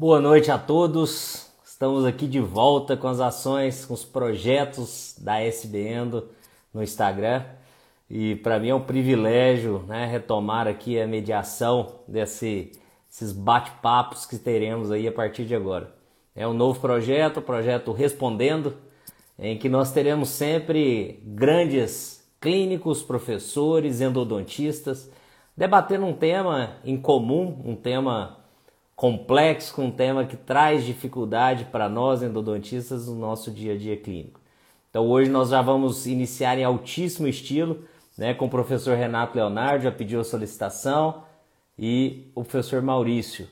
Boa noite a todos. Estamos aqui de volta com as ações, com os projetos da SBendo no Instagram. E para mim é um privilégio né, retomar aqui a mediação desse, desses bate-papos que teremos aí a partir de agora. É um novo projeto, o projeto Respondendo, em que nós teremos sempre grandes clínicos, professores, endodontistas, debatendo um tema em comum, um tema complexo, um tema que traz dificuldade para nós endodontistas no nosso dia a dia clínico. Então hoje nós já vamos iniciar em altíssimo estilo, né, com o professor Renato Leonardo, já pediu a solicitação, e o professor Maurício.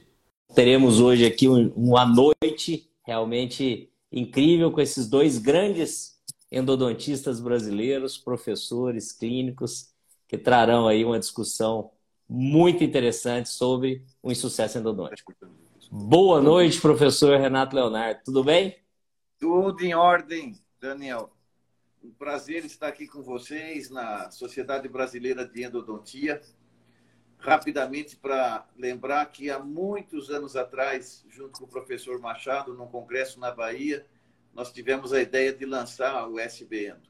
Teremos hoje aqui uma noite realmente incrível com esses dois grandes endodontistas brasileiros, professores clínicos, que trarão aí uma discussão muito interessante sobre o insucesso endodôntico. Boa noite, professor Renato Leonardo. Tudo bem? Tudo em ordem, Daniel. Um prazer estar aqui com vocês na Sociedade Brasileira de Endodontia. Rapidamente, para lembrar que há muitos anos atrás, junto com o professor Machado, num congresso na Bahia, nós tivemos a ideia de lançar o SB Endo.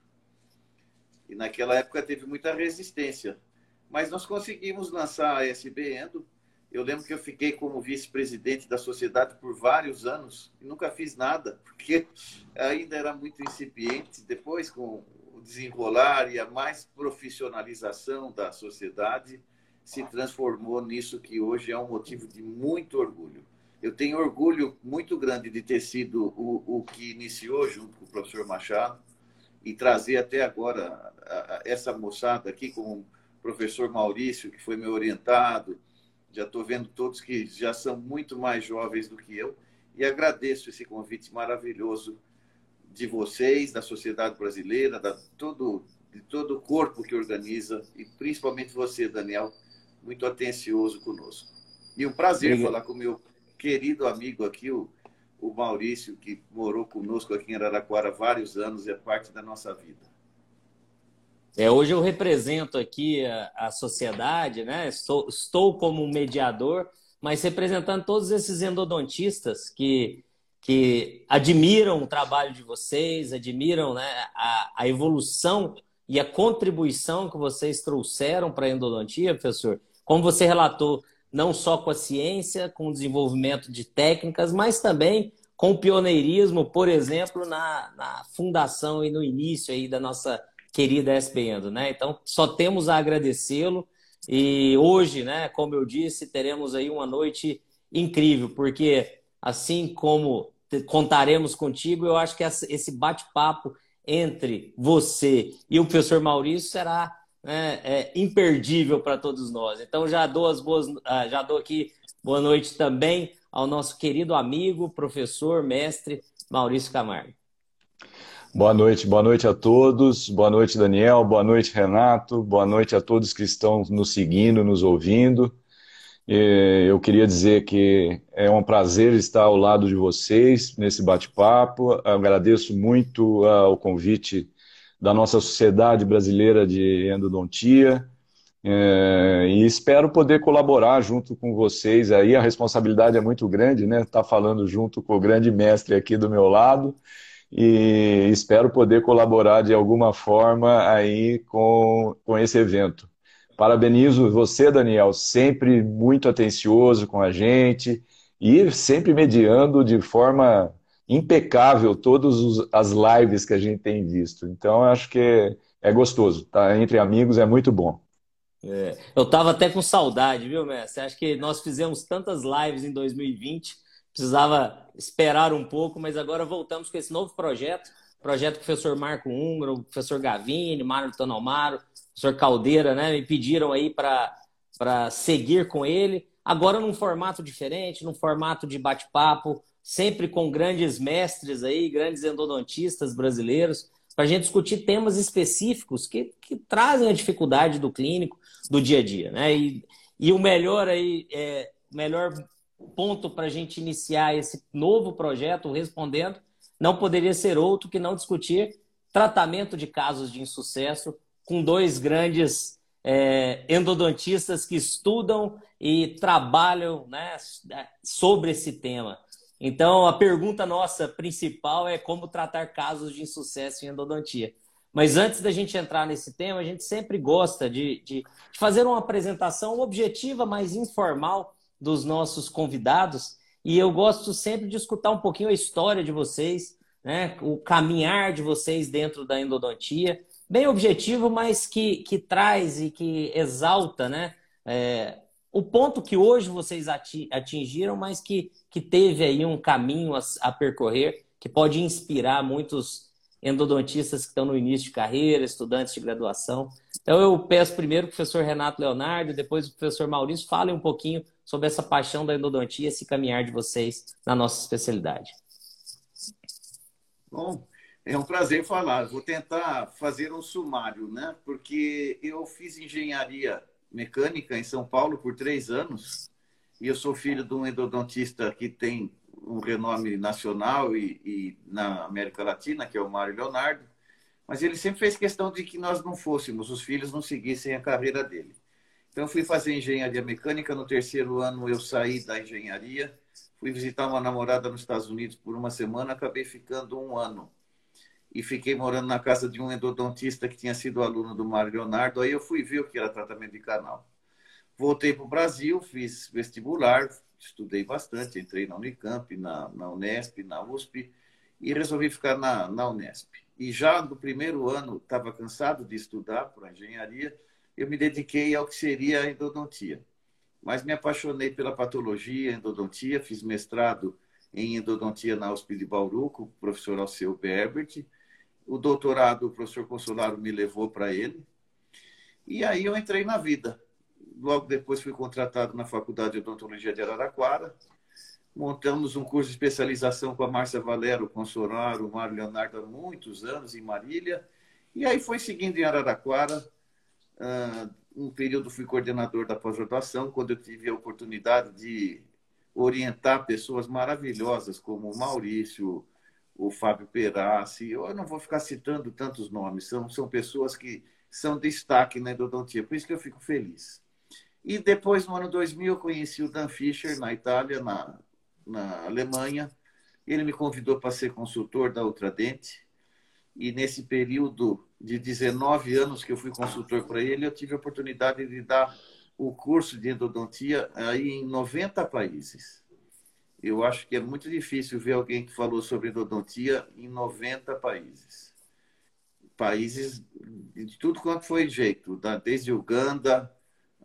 E naquela época teve muita resistência mas nós conseguimos lançar a SB Endo. Eu lembro que eu fiquei como vice-presidente da sociedade por vários anos e nunca fiz nada, porque ainda era muito incipiente. Depois, com o desenrolar e a mais profissionalização da sociedade, se transformou nisso que hoje é um motivo de muito orgulho. Eu tenho orgulho muito grande de ter sido o, o que iniciou junto com o professor Machado e trazer até agora essa moçada aqui como professor Maurício, que foi meu orientado. Já estou vendo todos que já são muito mais jovens do que eu. E agradeço esse convite maravilhoso de vocês, da sociedade brasileira, da todo, de todo o corpo que organiza, e principalmente você, Daniel, muito atencioso conosco. E um prazer Obrigado. falar com o meu querido amigo aqui, o, o Maurício, que morou conosco aqui em Araraquara há vários anos e é parte da nossa vida. É, hoje eu represento aqui a, a sociedade, né? Estou, estou como um mediador, mas representando todos esses endodontistas que, que admiram o trabalho de vocês, admiram né, a, a evolução e a contribuição que vocês trouxeram para a endodontia, professor. Como você relatou, não só com a ciência, com o desenvolvimento de técnicas, mas também com o pioneirismo, por exemplo, na, na fundação e no início aí da nossa querida SBN, né? Então, só temos a agradecê-lo. E hoje, né, como eu disse, teremos aí uma noite incrível, porque assim como contaremos contigo, eu acho que esse bate-papo entre você e o professor Maurício será né, é, imperdível para todos nós. Então já dou as boas, ah, já dou aqui boa noite também ao nosso querido amigo, professor, mestre Maurício Camargo. Boa noite, boa noite a todos. Boa noite, Daniel. Boa noite, Renato. Boa noite a todos que estão nos seguindo, nos ouvindo. Eu queria dizer que é um prazer estar ao lado de vocês nesse bate-papo. Agradeço muito o convite da nossa Sociedade Brasileira de Endodontia. É, e espero poder colaborar junto com vocês aí. A responsabilidade é muito grande, né? Estar tá falando junto com o grande mestre aqui do meu lado e espero poder colaborar de alguma forma aí com, com esse evento. Parabenizo você, Daniel, sempre muito atencioso com a gente e sempre mediando de forma impecável todas as lives que a gente tem visto. Então, acho que é, é gostoso, tá? Entre amigos é muito bom. É, eu estava até com saudade, viu, mestre? Acho que nós fizemos tantas lives em 2020 precisava esperar um pouco, mas agora voltamos com esse novo projeto, projeto professor Marco Húngaro, o professor Gavini, Mário Tanomaro, professor Caldeira, né, me pediram aí para seguir com ele, agora num formato diferente, num formato de bate-papo, sempre com grandes mestres aí, grandes endodontistas brasileiros, para a gente discutir temas específicos que, que trazem a dificuldade do clínico, do dia a dia, né? E, e o melhor aí, é, melhor ponto para a gente iniciar esse novo projeto, respondendo, não poderia ser outro que não discutir tratamento de casos de insucesso com dois grandes é, endodontistas que estudam e trabalham né, sobre esse tema. Então, a pergunta nossa principal é como tratar casos de insucesso em endodontia. Mas antes da gente entrar nesse tema, a gente sempre gosta de, de, fazer uma apresentação objetiva, mas informal dos nossos convidados. E eu gosto sempre de escutar um pouquinho a história de vocês, né? o caminhar de vocês dentro da endodontia. Bem objetivo, mas que, que traz e que exalta né? É, o ponto que hoje vocês atingiram, mas que, que teve aí um caminho a, a percorrer, que pode inspirar muitos endodontistas que estão no início de carreira, estudantes de graduação. Então eu peço primeiro o professor Renato Leonardo, depois o professor Maurício, falem um pouquinho sobre essa paixão da endodontia, esse caminhar de vocês na nossa especialidade. Bom, é um prazer falar. Vou tentar fazer um sumário, né? Porque eu fiz engenharia mecânica em São Paulo por três anos e eu sou filho de um endodontista que tem um renome nacional e, e, na América Latina, que é o Mário Leonardo, mas ele sempre fez questão de que nós não fôssemos, os filhos não seguissem a carreira dele. Então, eu fui fazer engenharia mecânica. No terceiro ano, eu saí da engenharia, fui visitar uma namorada nos Estados Unidos por uma semana, acabei ficando um ano. E fiquei morando na casa de um endodontista que tinha sido aluno do Mário Leonardo. Aí eu fui ver o que era tratamento de canal. Voltei para o Brasil, fiz vestibular, estudei bastante, entrei na Unicamp, na, na Unesp, na USP e resolvi ficar na, na Unesp. E já no primeiro ano, estava cansado de estudar para engenharia, eu me dediquei ao que seria a endodontia. Mas me apaixonei pela patologia, endodontia, fiz mestrado em endodontia na USP de Bauru, com o professor Alceu Berbert. O doutorado, o professor Consolaro me levou para ele. E aí eu entrei na vida logo depois fui contratado na Faculdade de Odontologia de Araraquara. Montamos um curso de especialização com a Márcia Valero, com o Soraro, o Mário Leonardo há muitos anos em Marília. E aí foi seguindo em Araraquara. Uh, um período fui coordenador da pós-graduação, quando eu tive a oportunidade de orientar pessoas maravilhosas como o Maurício, o Fábio Perassi. Eu não vou ficar citando tantos nomes, são, são pessoas que são destaque na endodontia, por isso que eu fico feliz. E depois, no ano 2000, eu conheci o Dan Fischer na Itália, na, na Alemanha. Ele me convidou para ser consultor da Ultradente. E nesse período de 19 anos que eu fui consultor para ele, eu tive a oportunidade de dar o curso de endodontia aí em 90 países. Eu acho que é muito difícil ver alguém que falou sobre endodontia em 90 países. Países de tudo quanto foi jeito, desde Uganda,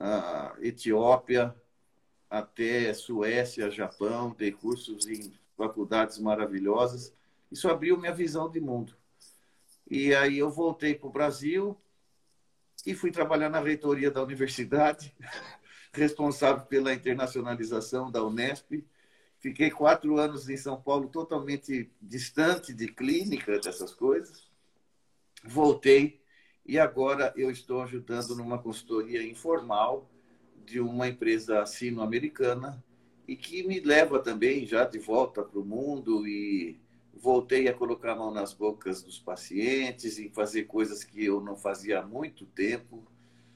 a Etiópia até Suécia, Japão, dei cursos em faculdades maravilhosas. Isso abriu minha visão de mundo. E aí eu voltei para o Brasil e fui trabalhar na reitoria da universidade, responsável pela internacionalização da Unesp. Fiquei quatro anos em São Paulo, totalmente distante de clínica, dessas coisas. Voltei e agora eu estou ajudando numa consultoria informal de uma empresa sino-americana e que me leva também já de volta para o mundo e voltei a colocar a mão nas bocas dos pacientes e fazer coisas que eu não fazia há muito tempo.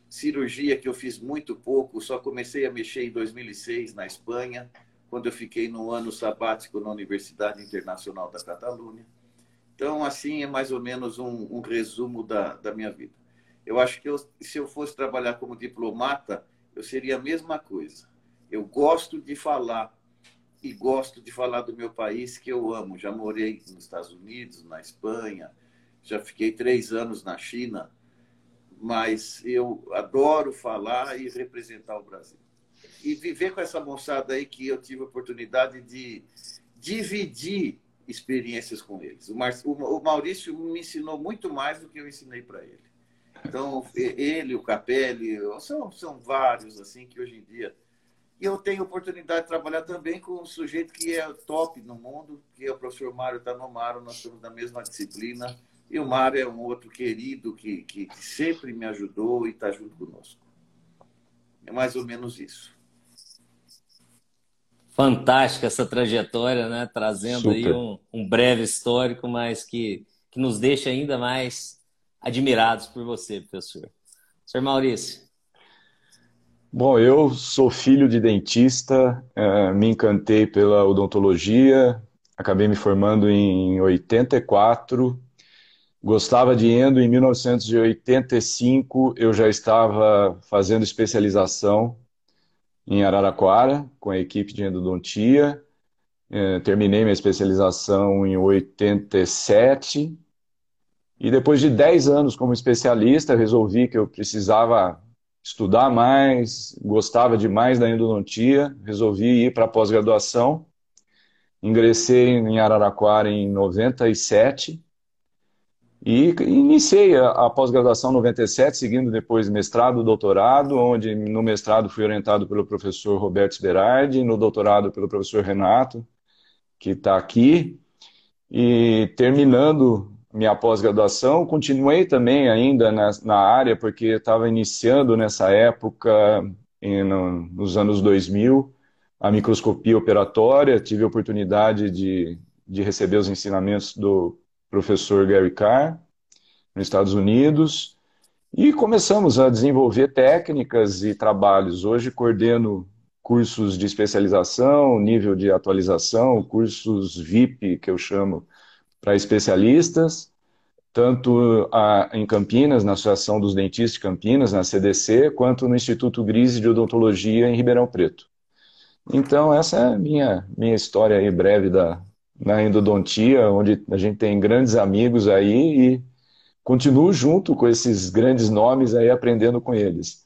Cirurgia que eu fiz muito pouco, só comecei a mexer em 2006 na Espanha, quando eu fiquei no ano sabático na Universidade Internacional da Catalunha. Então, assim, é mais ou menos um, um resumo da, da minha vida. Eu acho que eu, se eu fosse trabalhar como diplomata, eu seria a mesma coisa. Eu gosto de falar e gosto de falar do meu país que eu amo. Já morei nos Estados Unidos, na Espanha, já fiquei três anos na China, mas eu adoro falar e representar o Brasil. E viver com essa moçada aí que eu tive a oportunidade de dividir experiências com eles. O Maurício me ensinou muito mais do que eu ensinei para ele. Então, ele, o Capelli, são, são vários, assim, que hoje em dia. E eu tenho oportunidade de trabalhar também com um sujeito que é top no mundo, que é o professor Mário Tanomaro, nós somos da mesma disciplina. E o Mário é um outro querido que, que, que sempre me ajudou e está junto conosco. É mais ou menos isso. Fantástica essa trajetória, né? Trazendo Super. aí um, um, breve histórico, mas que, que nos deixa ainda mais admirados por você, professor. Senhor Maurício. Bom, eu sou filho de dentista, uh, me encantei pela odontologia, acabei me formando em 84, gostava de endo, em 1985 eu já estava fazendo especialização em Araraquara, com a equipe de endodontia, uh, terminei minha especialização em 87, e depois de 10 anos como especialista, resolvi que eu precisava estudar mais, gostava demais da endodontia, resolvi ir para a pós-graduação. Ingressei em Araraquara em 97 e iniciei a, a pós-graduação em 97, seguindo depois mestrado, doutorado, onde no mestrado fui orientado pelo professor Roberto Sberardi, no doutorado pelo professor Renato, que está aqui, e terminando minha pós-graduação, continuei também ainda na, na área, porque estava iniciando nessa época, em, no, nos anos 2000, a microscopia operatória, tive a oportunidade de, de receber os ensinamentos do professor Gary Carr, nos Estados Unidos, e começamos a desenvolver técnicas e trabalhos. Hoje coordeno cursos de especialização, nível de atualização, cursos VIP, que eu chamo, para especialistas, tanto a, em Campinas, na Associação dos Dentistas de Campinas, na CDC, quanto no Instituto Grise de Odontologia em Ribeirão Preto. Então, essa é a minha, minha história aí breve da, na endodontia, onde a gente tem grandes amigos aí e continuo junto com esses grandes nomes aí, aprendendo com eles.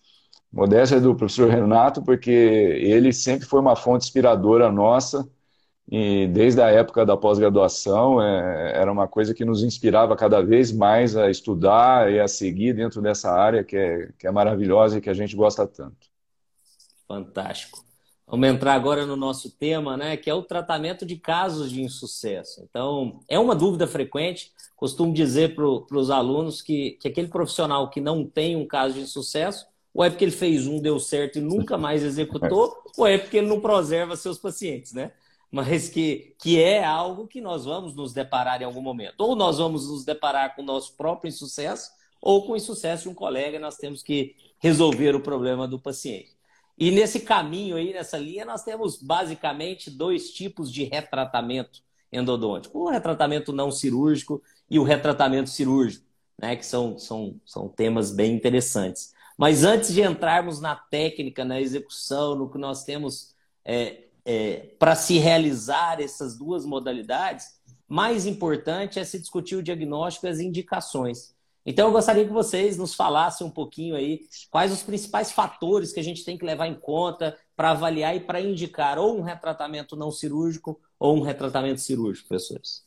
Modéstia do professor Renato, porque ele sempre foi uma fonte inspiradora nossa, e desde a época da pós-graduação é, era uma coisa que nos inspirava cada vez mais a estudar e a seguir dentro dessa área que é, que é maravilhosa e que a gente gosta tanto. Fantástico. Vamos entrar agora no nosso tema, né, que é o tratamento de casos de insucesso. Então, é uma dúvida frequente. Costumo dizer para os alunos que, que aquele profissional que não tem um caso de insucesso, ou é porque ele fez um, deu certo e nunca mais executou, ou é porque ele não preserva seus pacientes, né? mas que, que é algo que nós vamos nos deparar em algum momento. Ou nós vamos nos deparar com o nosso próprio insucesso, ou com o insucesso de um colega, e nós temos que resolver o problema do paciente. E nesse caminho aí, nessa linha, nós temos basicamente dois tipos de retratamento endodôntico: o retratamento não cirúrgico e o retratamento cirúrgico, né? que são, são, são temas bem interessantes. Mas antes de entrarmos na técnica, na execução, no que nós temos é, é, para se realizar essas duas modalidades, mais importante é se discutir o diagnóstico e as indicações. Então, eu gostaria que vocês nos falassem um pouquinho aí quais os principais fatores que a gente tem que levar em conta para avaliar e para indicar ou um retratamento não cirúrgico ou um retratamento cirúrgico, professores.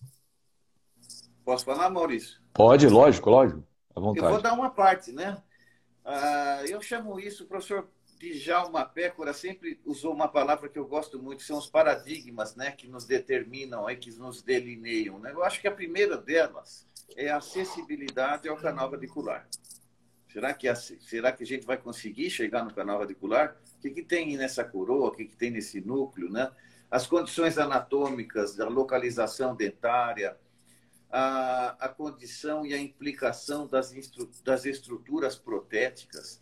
Posso falar, Maurício? Pode, lógico, lógico. À vontade. Eu vou dar uma parte, né? Uh, eu chamo isso, professor Djalma Pécora sempre usou uma palavra que eu gosto muito, são os paradigmas né, que nos determinam, é, que nos delineiam. Né? Eu acho que a primeira delas é a acessibilidade ao canal radicular. Será que, a, será que a gente vai conseguir chegar no canal radicular? O que, que tem nessa coroa? O que, que tem nesse núcleo? Né? As condições anatômicas, da localização dentária, a, a condição e a implicação das, das estruturas protéticas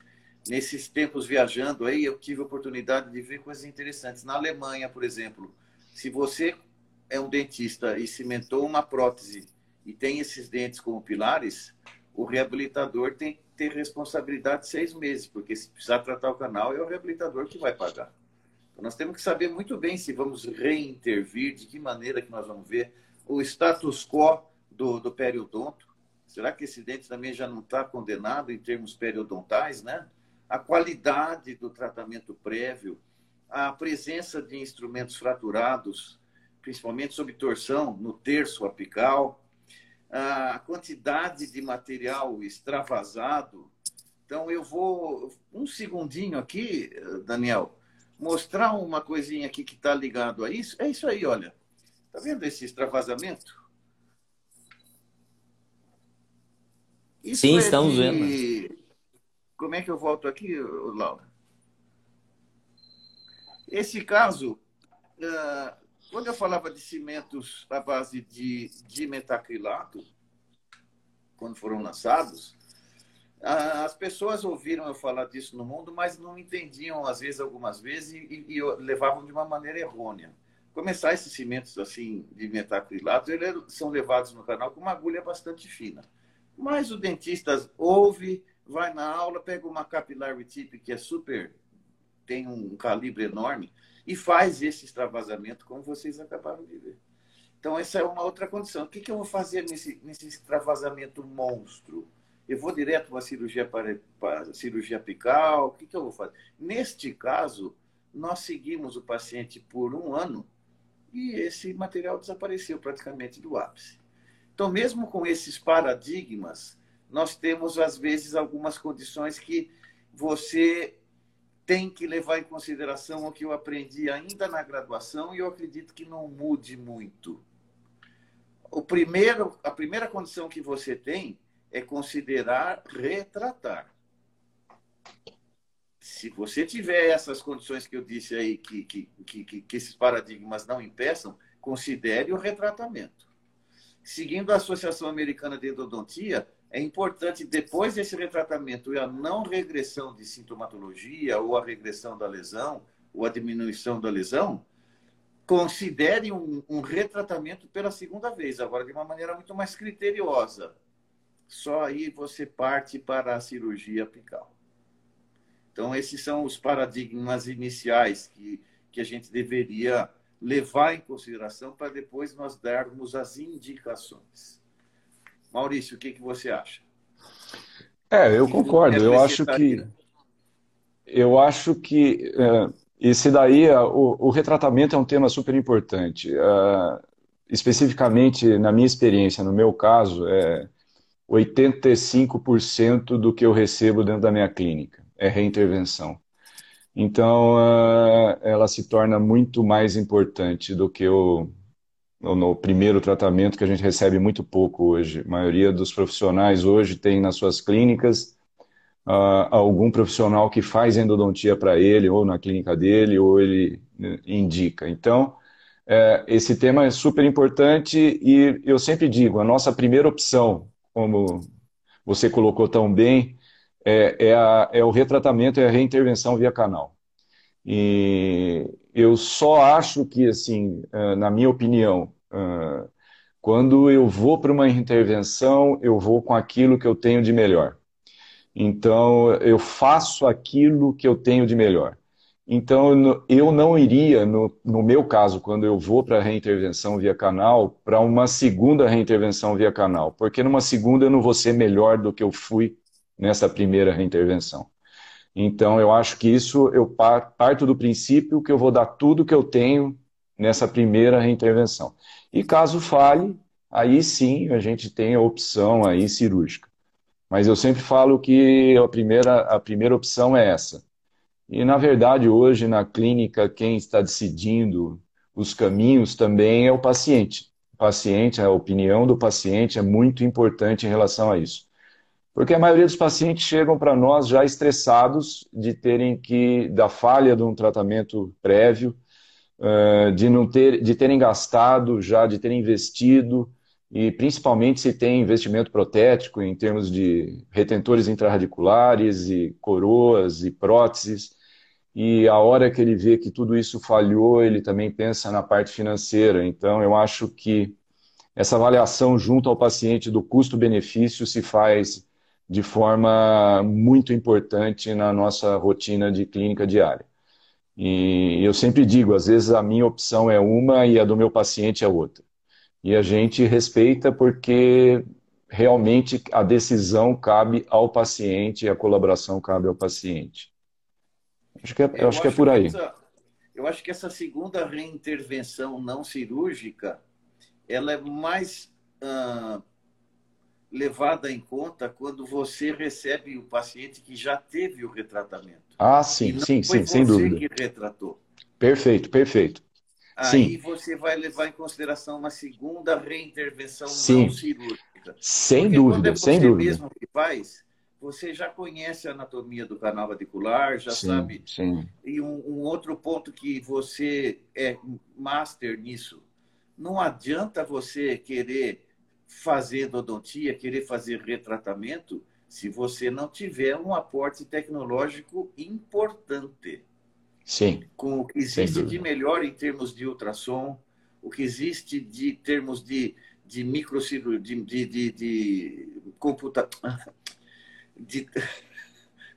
nesses tempos viajando aí, eu tive a oportunidade de ver coisas interessantes. Na Alemanha, por exemplo, se você é um dentista e cimentou uma prótese e tem esses dentes como pilares, o reabilitador tem que ter responsabilidade de seis meses, porque se precisar tratar o canal, é o reabilitador que vai pagar. Então, nós temos que saber muito bem se vamos reintervir, de que maneira que nós vamos ver o status quo do, do periodonto. Será que esse dente também já não está condenado em termos periodontais, né? a qualidade do tratamento prévio, a presença de instrumentos fraturados, principalmente sob torção no terço apical, a quantidade de material extravasado. Então, eu vou, um segundinho aqui, Daniel, mostrar uma coisinha aqui que está ligado a isso. É isso aí, olha. Está vendo esse extravasamento? Isso Sim, é estamos de... vendo como é que eu volto aqui, Laura? Esse caso, ah, quando eu falava de cimentos à base de, de metacrilato, quando foram lançados, As pessoas ouviram eu falar disso no mundo, mas não entendiam, às vezes, algumas vezes, e, e levavam de uma maneira errônea. Começar esses cimentos assim de metacrilato, eles são levados no canal com uma agulha bastante fina. Mas o dentista ouve, vai na aula, pega uma capillary tip que é super, tem um calibre enorme, e faz esse extravasamento, como vocês acabaram de ver. Então, essa é uma outra condição. O que, que eu vou fazer nesse, nesse extravasamento monstro? Eu vou direto para a cirurgia, para, para cirurgia apical? O que, que eu vou fazer? Neste caso, nós seguimos o paciente por um ano e esse material desapareceu praticamente do ápice. Então, mesmo com esses paradigmas, nós temos, às vezes, algumas condições que você tem que levar em consideração o que eu aprendi ainda na graduação e eu acredito que não mude muito o primeiro, a primeira condição que você tem é considerar retratar. Se você tiver essas condições que eu disse aí, que, que, que, que esses paradigmas não impeçam, considere o retratamento. Seguindo a Associação Americana de Endodontia, é importante, depois desse retratamento e a não regressão de sintomatologia, ou a regressão da lesão, ou a diminuição da lesão, considere um, um, retratamento pela segunda vez, agora de uma maneira muito mais criteriosa. Só aí você parte para a cirurgia apical. Então, esses são os paradigmas iniciais que, que a gente deveria levar em consideração para depois nós darmos as indicações. Maurício, o que, que você acha? É, eu concordo. Eu acho que eu acho que é, esse daí, o, o, retratamento é um tema super importante. Uh, especificamente, na minha experiência, no meu caso, é 85% do que eu recebo dentro da minha clínica é reintervenção. Então, uh, ela se torna muito mais importante do que o no primeiro tratamento que a gente recebe muito pouco hoje. A maioria dos profissionais hoje tem nas suas clínicas uh, algum profissional que faz endodontia para ele, ou na clínica dele, ou ele né, indica. Então, é, esse tema é super importante e eu sempre digo, a nossa primeira opção, como você colocou tão bem, é, é, a, é o retratamento e a reintervenção via canal. E eu só acho que, assim, é, na minha opinião, é, quando eu vou para uma intervenção, eu vou com aquilo que eu tenho de melhor. Então, eu faço aquilo que eu tenho de melhor. Então, eu não iria, no, no meu caso, quando eu vou para a reintervenção via canal, para uma segunda reintervenção via canal, porque numa segunda eu não vou ser melhor do que eu fui nessa primeira reintervenção. Então, eu acho que isso, eu parto do princípio que eu vou dar tudo que eu tenho nessa primeira reintervenção. E caso falhe, aí sim a gente tem a opção aí cirúrgica. Mas eu sempre falo que a primeira, a primeira opção é essa. E, na verdade, hoje na clínica, quem está decidindo os caminhos também é o paciente. O paciente, a opinião do paciente é muito importante em relação a isso. Porque a maioria dos pacientes chegam para nós já estressados de terem que, da falha de um tratamento prévio, eh, de, não ter, de terem gastado já, de terem investido, e principalmente se tem investimento protético em termos de retentores intrarradiculares e coroas e próteses. E a hora que ele vê que tudo isso falhou, ele também pensa na parte financeira. Então, eu acho que essa avaliação junto ao paciente do custo-benefício se faz de forma muito importante na nossa rotina de clínica diária. E eu sempre digo, às vezes a minha opção é uma e a do meu paciente é outra e a gente respeita porque realmente a decisão cabe ao paciente e a colaboração cabe ao paciente. Acho que é, eu, acho que é por aí. Essa, eu acho que essa segunda reintervenção não cirúrgica ela é mais ah, levada em conta quando você recebe o paciente que já teve o retratamento. Ah, sim, sim, sim, sem dúvida. que retratou. Perfeito, perfeito. Aí Sim. você vai levar em consideração uma segunda reintervenção Sim. não cirúrgica. Sem Porque dúvida, é sem dúvida. mesmo que faz, você já conhece a anatomia do canal radicular, já sim, sabe. Sim. E um, um, outro ponto que você é master nisso, não adianta você querer fazer endodontia, querer fazer retratamento, se você não tiver um aporte tecnológico importante. Sim. Com o que existe de melhor em termos de ultrassom, o que existe de termos de, de microcirurgia, de, de, de, de computa... de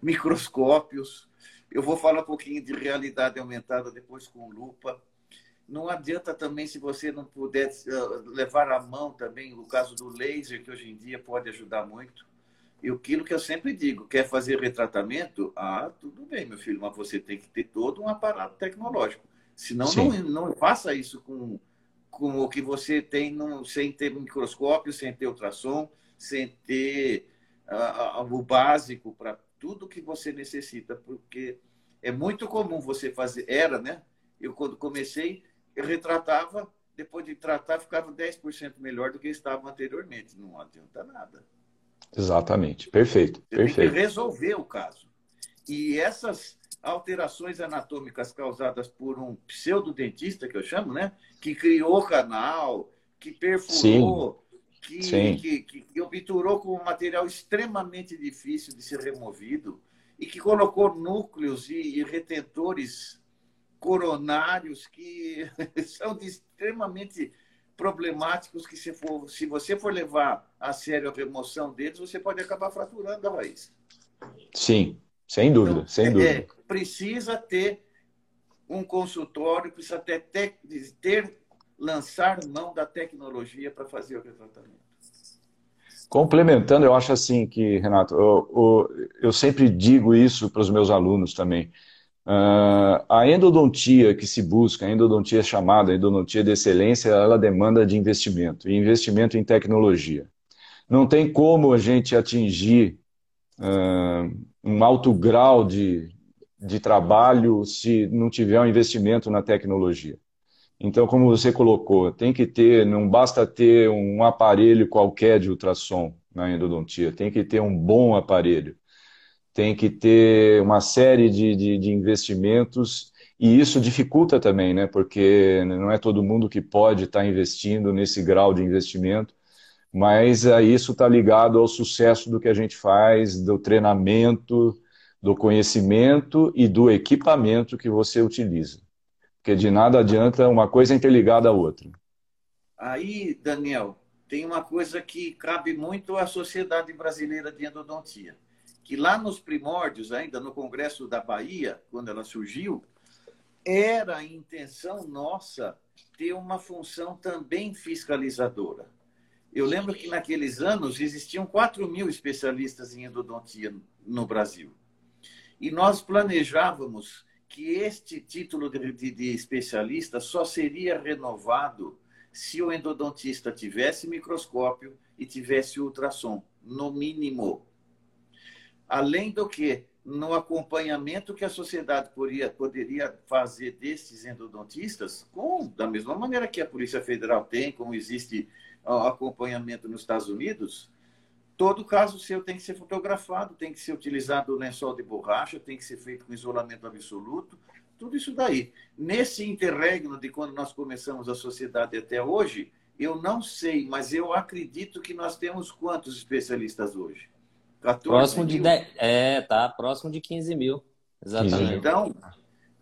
microscópios. Eu vou falar um pouquinho de realidade aumentada depois com lupa. Não adianta também se você não puder eh, levar à mão também o caso do laser, que hoje em dia pode ajudar muito. E aquilo que eu sempre digo, quer fazer retratamento? Ah, tudo bem, meu filho, mas você tem que ter todo um aparato tecnológico. Senão, não, não faça isso com, com o que você tem no, sem ter microscópio, sem ter ultrassom, sem ter uh, o básico para tudo que você necessita, porque é muito comum você fazer. Era, né? Eu, quando comecei, retratava, depois de tratar, ficava 10% melhor do que estava anteriormente. Não adianta nada. Exatamente, perfeito. Você perfeito. Resolver o caso. E essas alterações anatômicas causadas por um pseudodentista, que eu chamo, né? Que criou canal, que perfurou, que, que, que, que, obturou com um material extremamente difícil de ser removido e que colocou núcleos e, e retentores coronários que são extremamente problemáticos que se, for, se você for levar a sério a remoção deles, você pode acabar fraturando a raiz. Sim, sem dúvida, então, sem é, dúvida. Precisa ter um consultório, precisa ter, ter, ter lançar mão da tecnologia para fazer o retratamento. Complementando, eu acho assim que, Renato, eu, eu, eu sempre digo isso para os meus alunos também. Uh, a endodontia que se busca, a endodontia chamada endodontia de excelência, ela demanda de investimento, e investimento em tecnologia. Não tem como a gente atingir uh, um alto grau de, de trabalho se não tiver um investimento na tecnologia. Então, como você colocou, tem que ter, não basta ter um aparelho qualquer de ultrassom na endodontia, tem que ter um bom aparelho tem que ter uma série de, de, de, investimentos e isso dificulta também, né? Porque não é todo mundo que pode estar investindo nesse grau de investimento, mas isso está ligado ao sucesso do que a gente faz, do treinamento, do conhecimento e do equipamento que você utiliza. Porque de nada adianta uma coisa interligada à outra. Aí, Daniel, tem uma coisa que cabe muito à Sociedade Brasileira de Endodontia que lá nos primórdios, ainda no Congresso da Bahia, quando ela surgiu, era a intenção nossa ter uma função também fiscalizadora. Eu lembro que naqueles anos existiam 4 mil especialistas em endodontia no Brasil. E nós planejávamos que este título de, de, de especialista só seria renovado se o endodontista tivesse microscópio e tivesse ultrassom, no mínimo. Além do que, no acompanhamento que a sociedade poderia, poderia fazer desses endodontistas, com, da mesma maneira que a Polícia Federal tem, como existe acompanhamento nos Estados Unidos, todo caso seu tem que ser fotografado, tem que ser utilizado o lençol de borracha, tem que ser feito com isolamento absoluto, tudo isso daí. Nesse interregno de quando nós começamos a sociedade até hoje, eu não sei, mas eu acredito que nós temos quantos especialistas hoje? 14 próximo mil. de 10, é, tá próximo de 15 mil. Exatamente. Então,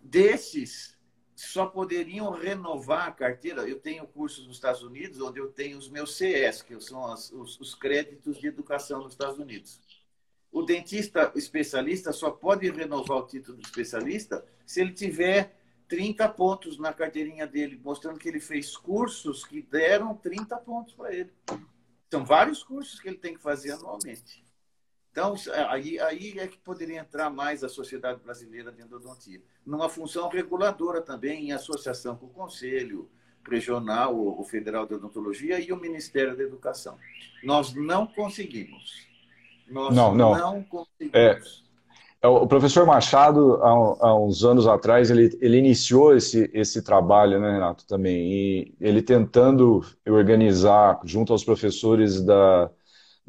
desses, só poderiam renovar a carteira. Eu tenho cursos nos Estados Unidos, onde eu tenho os meus CS, que são as, os, os créditos de educação nos Estados Unidos. O dentista especialista só pode renovar o título de especialista se ele tiver 30 pontos na carteirinha dele, mostrando que ele fez cursos que deram 30 pontos para ele. São vários cursos que ele tem que fazer anualmente. Então, aí, aí é que poderia entrar mais a Sociedade Brasileira de Endodontia, numa função reguladora também, em associação com o Conselho Regional, o Federal de Odontologia e o Ministério da Educação. Nós não conseguimos. Nós não, não. não conseguimos. É, é o professor Machado, há, há, uns anos atrás, ele, ele iniciou esse, esse trabalho, né, Renato, também, e ele tentando organizar, junto aos professores da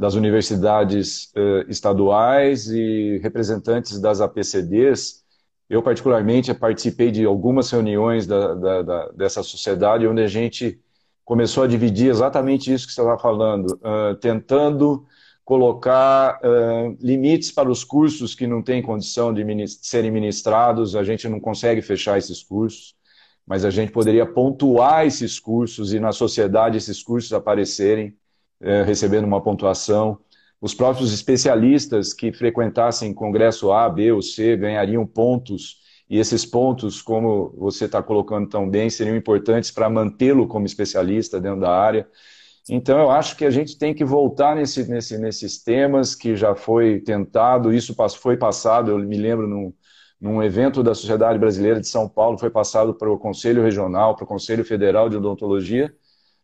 das universidades eh, estaduais e representantes das APCDs. Eu, particularmente, participei de algumas reuniões da, da, da, dessa sociedade, onde a gente começou a dividir exatamente isso que você estava falando, uh, tentando colocar uh, limites para os cursos que não têm condição de serem ministrados, a gente não consegue fechar esses cursos, mas a gente poderia pontuar esses cursos e na sociedade esses cursos aparecerem, uh, recebendo uma pontuação. Os próprios especialistas que frequentassem congresso A, B ou C ganhariam pontos, e esses pontos, como você está colocando tão bem, seriam importantes para mantê-lo como especialista dentro da área. Então, eu acho que a gente tem que voltar nesse, nesse, nesses temas que já foi tentado, isso foi passado, eu me lembro num, num evento da Sociedade Brasileira de São Paulo, foi passado para o Conselho Regional, para o Conselho Federal de Odontologia,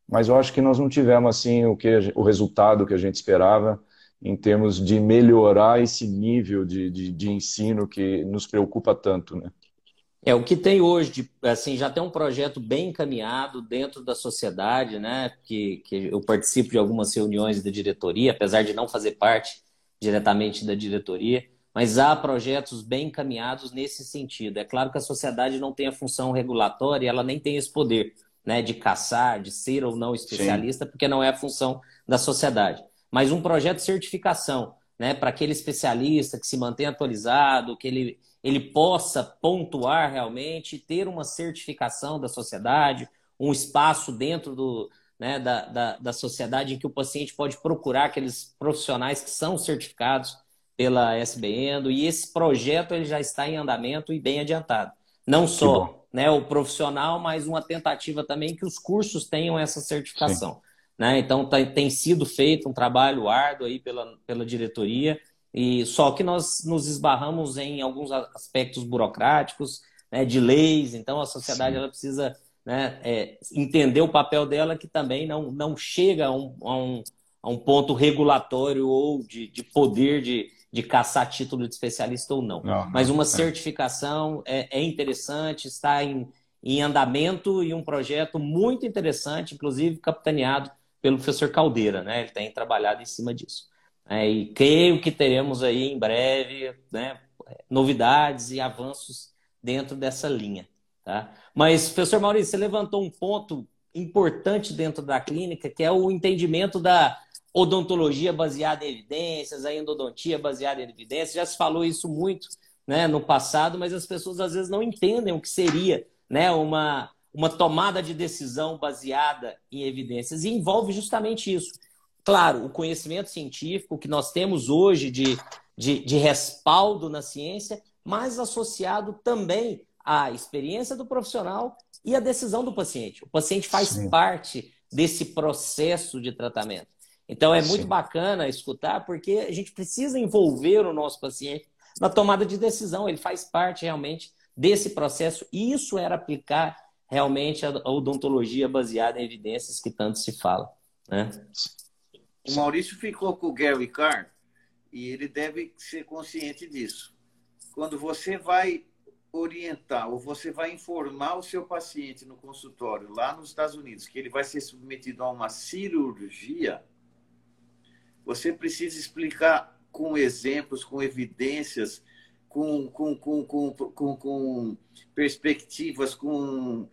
mas eu acho que nós não tivemos assim o, que, o resultado que a gente esperava em termos de melhorar esse nível de, de, de ensino que nos preocupa tanto, né? É, o que tem hoje, assim, já tem um projeto bem encaminhado dentro da sociedade, né? Que, que eu participo de algumas reuniões da diretoria, apesar de não fazer parte diretamente da diretoria, mas há projetos bem encaminhados nesse sentido. É claro que a sociedade não tem a função regulatória, ela nem tem esse poder, né? De caçar, de ser ou não especialista, Sim. porque não é a função da sociedade. Mas um projeto de certificação, né? Para aquele especialista que se mantém atualizado, que ele ele possa pontuar realmente, ter uma certificação da sociedade, um espaço dentro do, né, da, da, da, sociedade em que o paciente pode procurar aqueles profissionais que são certificados pela SBN, e esse projeto ele já está em andamento e bem adiantado. Não só né, o profissional, mas uma tentativa também que os cursos tenham essa certificação. Né? Então, tá, tem sido feito um trabalho árduo aí pela, pela diretoria, e só que nós nos esbarramos em alguns aspectos burocráticos, né, de leis. Então a sociedade ela precisa né, é, entender o papel dela que também não, não chega a um, a um, a um ponto regulatório ou de, de poder de, de caçar título de especialista ou não. não Mas uma é. certificação é, é interessante, está em, em andamento e um projeto muito interessante, inclusive capitaneado pelo professor Caldeira, né? Ele tem trabalhado em cima disso. É, e creio que teremos aí em breve né, novidades e avanços dentro dessa linha. Tá? Mas, professor Maurício, você levantou um ponto importante dentro da clínica, que é o entendimento da odontologia baseada em evidências, a endodontia baseada em evidências. Já se falou isso muito né, no passado, mas as pessoas às vezes não entendem o que seria né, uma, uma tomada de decisão baseada em evidências. E envolve justamente isso claro, o conhecimento científico que nós temos hoje de, de, de respaldo na ciência, mas associado também à experiência do profissional e à decisão do paciente. O paciente faz Sim. parte desse processo de tratamento. Então é Sim. muito bacana escutar, porque a gente precisa envolver o nosso paciente na tomada de decisão. Ele faz parte realmente desse processo. E isso era aplicar realmente a odontologia baseada em evidências que tanto se fala. Né? O Maurício ficou com o Gary Carr e ele deve ser consciente disso. Quando você vai orientar ou você vai informar o seu paciente no consultório lá nos Estados Unidos que ele vai ser submetido a uma cirurgia, você precisa explicar com exemplos, com evidências, com, com, com, com, com, com perspectivas, com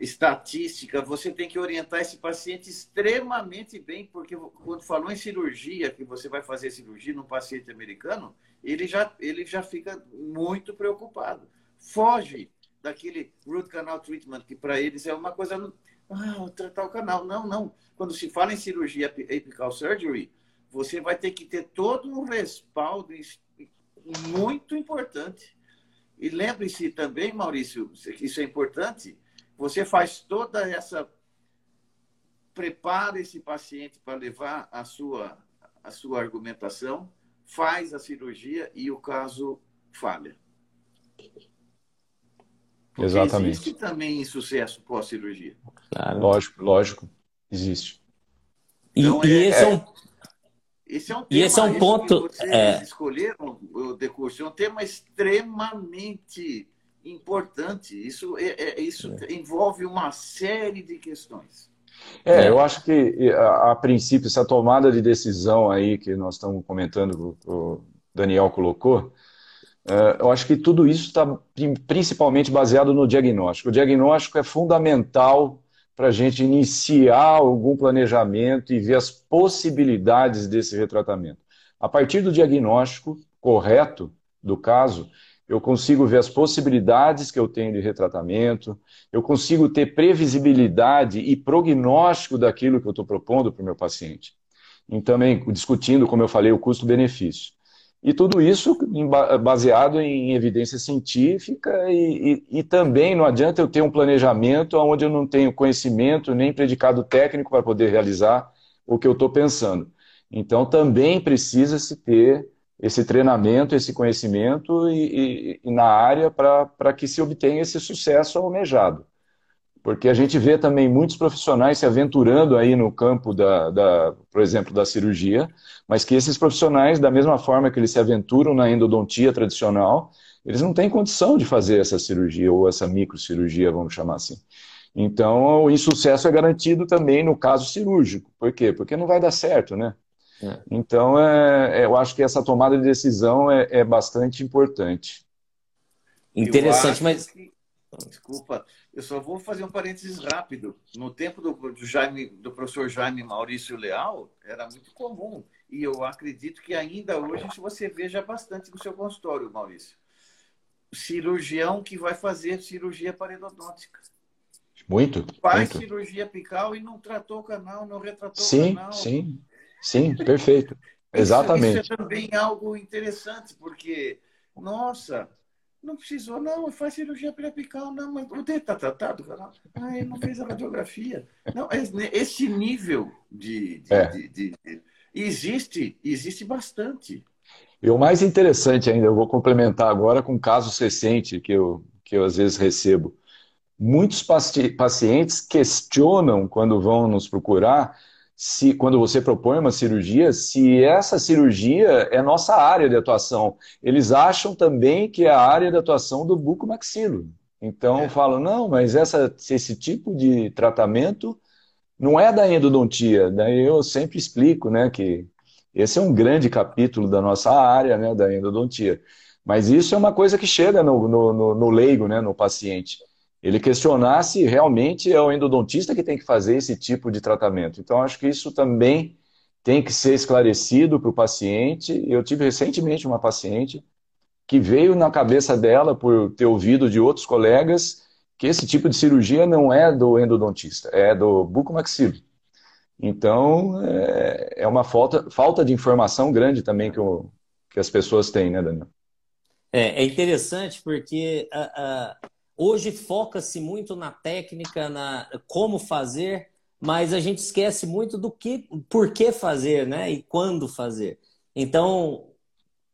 estatística, você tem que orientar esse paciente extremamente bem, porque quando falou em cirurgia, que você vai fazer cirurgia num paciente americano, ele já, ele já fica muito preocupado. Foge daquele root canal treatment, que para eles é uma coisa. Ah, tratar o canal. Não, não. Quando se fala em cirurgia apical surgery, você vai ter que ter todo um respaldo muito importante. E lembre-se também, Maurício, que isso é importante você faz toda essa. Prepara esse paciente para levar a sua, a sua argumentação, faz a cirurgia e o caso falha. Porque Exatamente. Existe também insucesso pós-cirurgia. Claro. Lógico, lógico. Existe. Então, e, é, esse é, um. Esse é um, tema, e esse é um ponto. Que vocês é... escolheram, o decurso, é um tema extremamente importante. Isso, é, é isso é. envolve uma série de questões. É, eu acho que a, a, princípio essa tomada de decisão aí que nós estamos comentando, o Daniel colocou, uh, eu acho que tudo isso está principalmente baseado no diagnóstico. O diagnóstico é fundamental para a gente iniciar algum planejamento e ver as possibilidades desse retratamento. A partir do diagnóstico correto do caso, eu consigo ver as possibilidades que eu tenho de retratamento, eu consigo ter previsibilidade e prognóstico daquilo que eu estou propondo para o meu paciente. E também discutindo, como eu falei, o custo-benefício. E tudo isso baseado em evidência científica e, e, e, também não adianta eu ter um planejamento onde eu não tenho conhecimento nem predicado técnico para poder realizar o que eu estou pensando. Então também precisa-se ter esse treinamento, esse conhecimento e, e na área para que se obtenha esse sucesso almejado. Porque a gente vê também muitos profissionais se aventurando aí no campo, da, da, por exemplo, da cirurgia, mas que esses profissionais, da mesma forma que eles se aventuram na endodontia tradicional, eles não têm condição de fazer essa cirurgia ou essa microcirurgia, vamos chamar assim. Então, o insucesso é garantido também no caso cirúrgico. Por quê? Porque não vai dar certo, né? É. Então, é, é eu acho que essa tomada de decisão é, é bastante importante. Interessante, mas. Que... Desculpa, eu só vou fazer um parênteses rápido. No tempo do, do, Jaime, do professor Jaime Maurício Leal, era muito comum. E eu acredito que ainda hoje você veja bastante no seu consultório, Maurício. Cirurgião que vai fazer cirurgia paredodôntica. Muito. Faz muito. cirurgia apical e não tratou o canal, não retratou sim, o canal. Sim, sim, perfeito. Exatamente. Isso, isso é também algo interessante, porque, nossa, não precisou, não, faz cirurgia periapical, não, mas o dedo está tratado, cara. Ah, ele não fez a radiografia. Não, esse nível de, de, é. de, de, de existe, existe bastante. E o mais interessante ainda, eu vou complementar agora com casos recentes que eu, que eu às vezes recebo. Muitos pacientes questionam quando vão nos procurar se quando você propõe uma cirurgia, se essa cirurgia é nossa área de atuação. Eles acham também que é a área de atuação do bucomaxilo. Então é. falam, não, mas essa, esse tipo de tratamento não é da endodontia. Daí eu sempre explico, né, que esse é um grande capítulo da nossa área, né, da endodontia. Mas isso é uma coisa que chega no, no, no, no leigo, né, no paciente ele questionar se realmente é o endodontista que tem que fazer esse tipo de tratamento. Então, acho que isso também tem que ser esclarecido para o paciente. Eu tive recentemente uma paciente que veio na cabeça dela, por ter ouvido de outros colegas, que esse tipo de cirurgia não é do endodontista, é do bucomaxilo. Então, é, é uma falta, falta de informação grande também que, que as pessoas têm, né, Daniel? É, é interessante porque a Hoje foca-se muito na técnica, na como fazer, mas a gente esquece muito do que, por que fazer, né? E quando fazer. Então,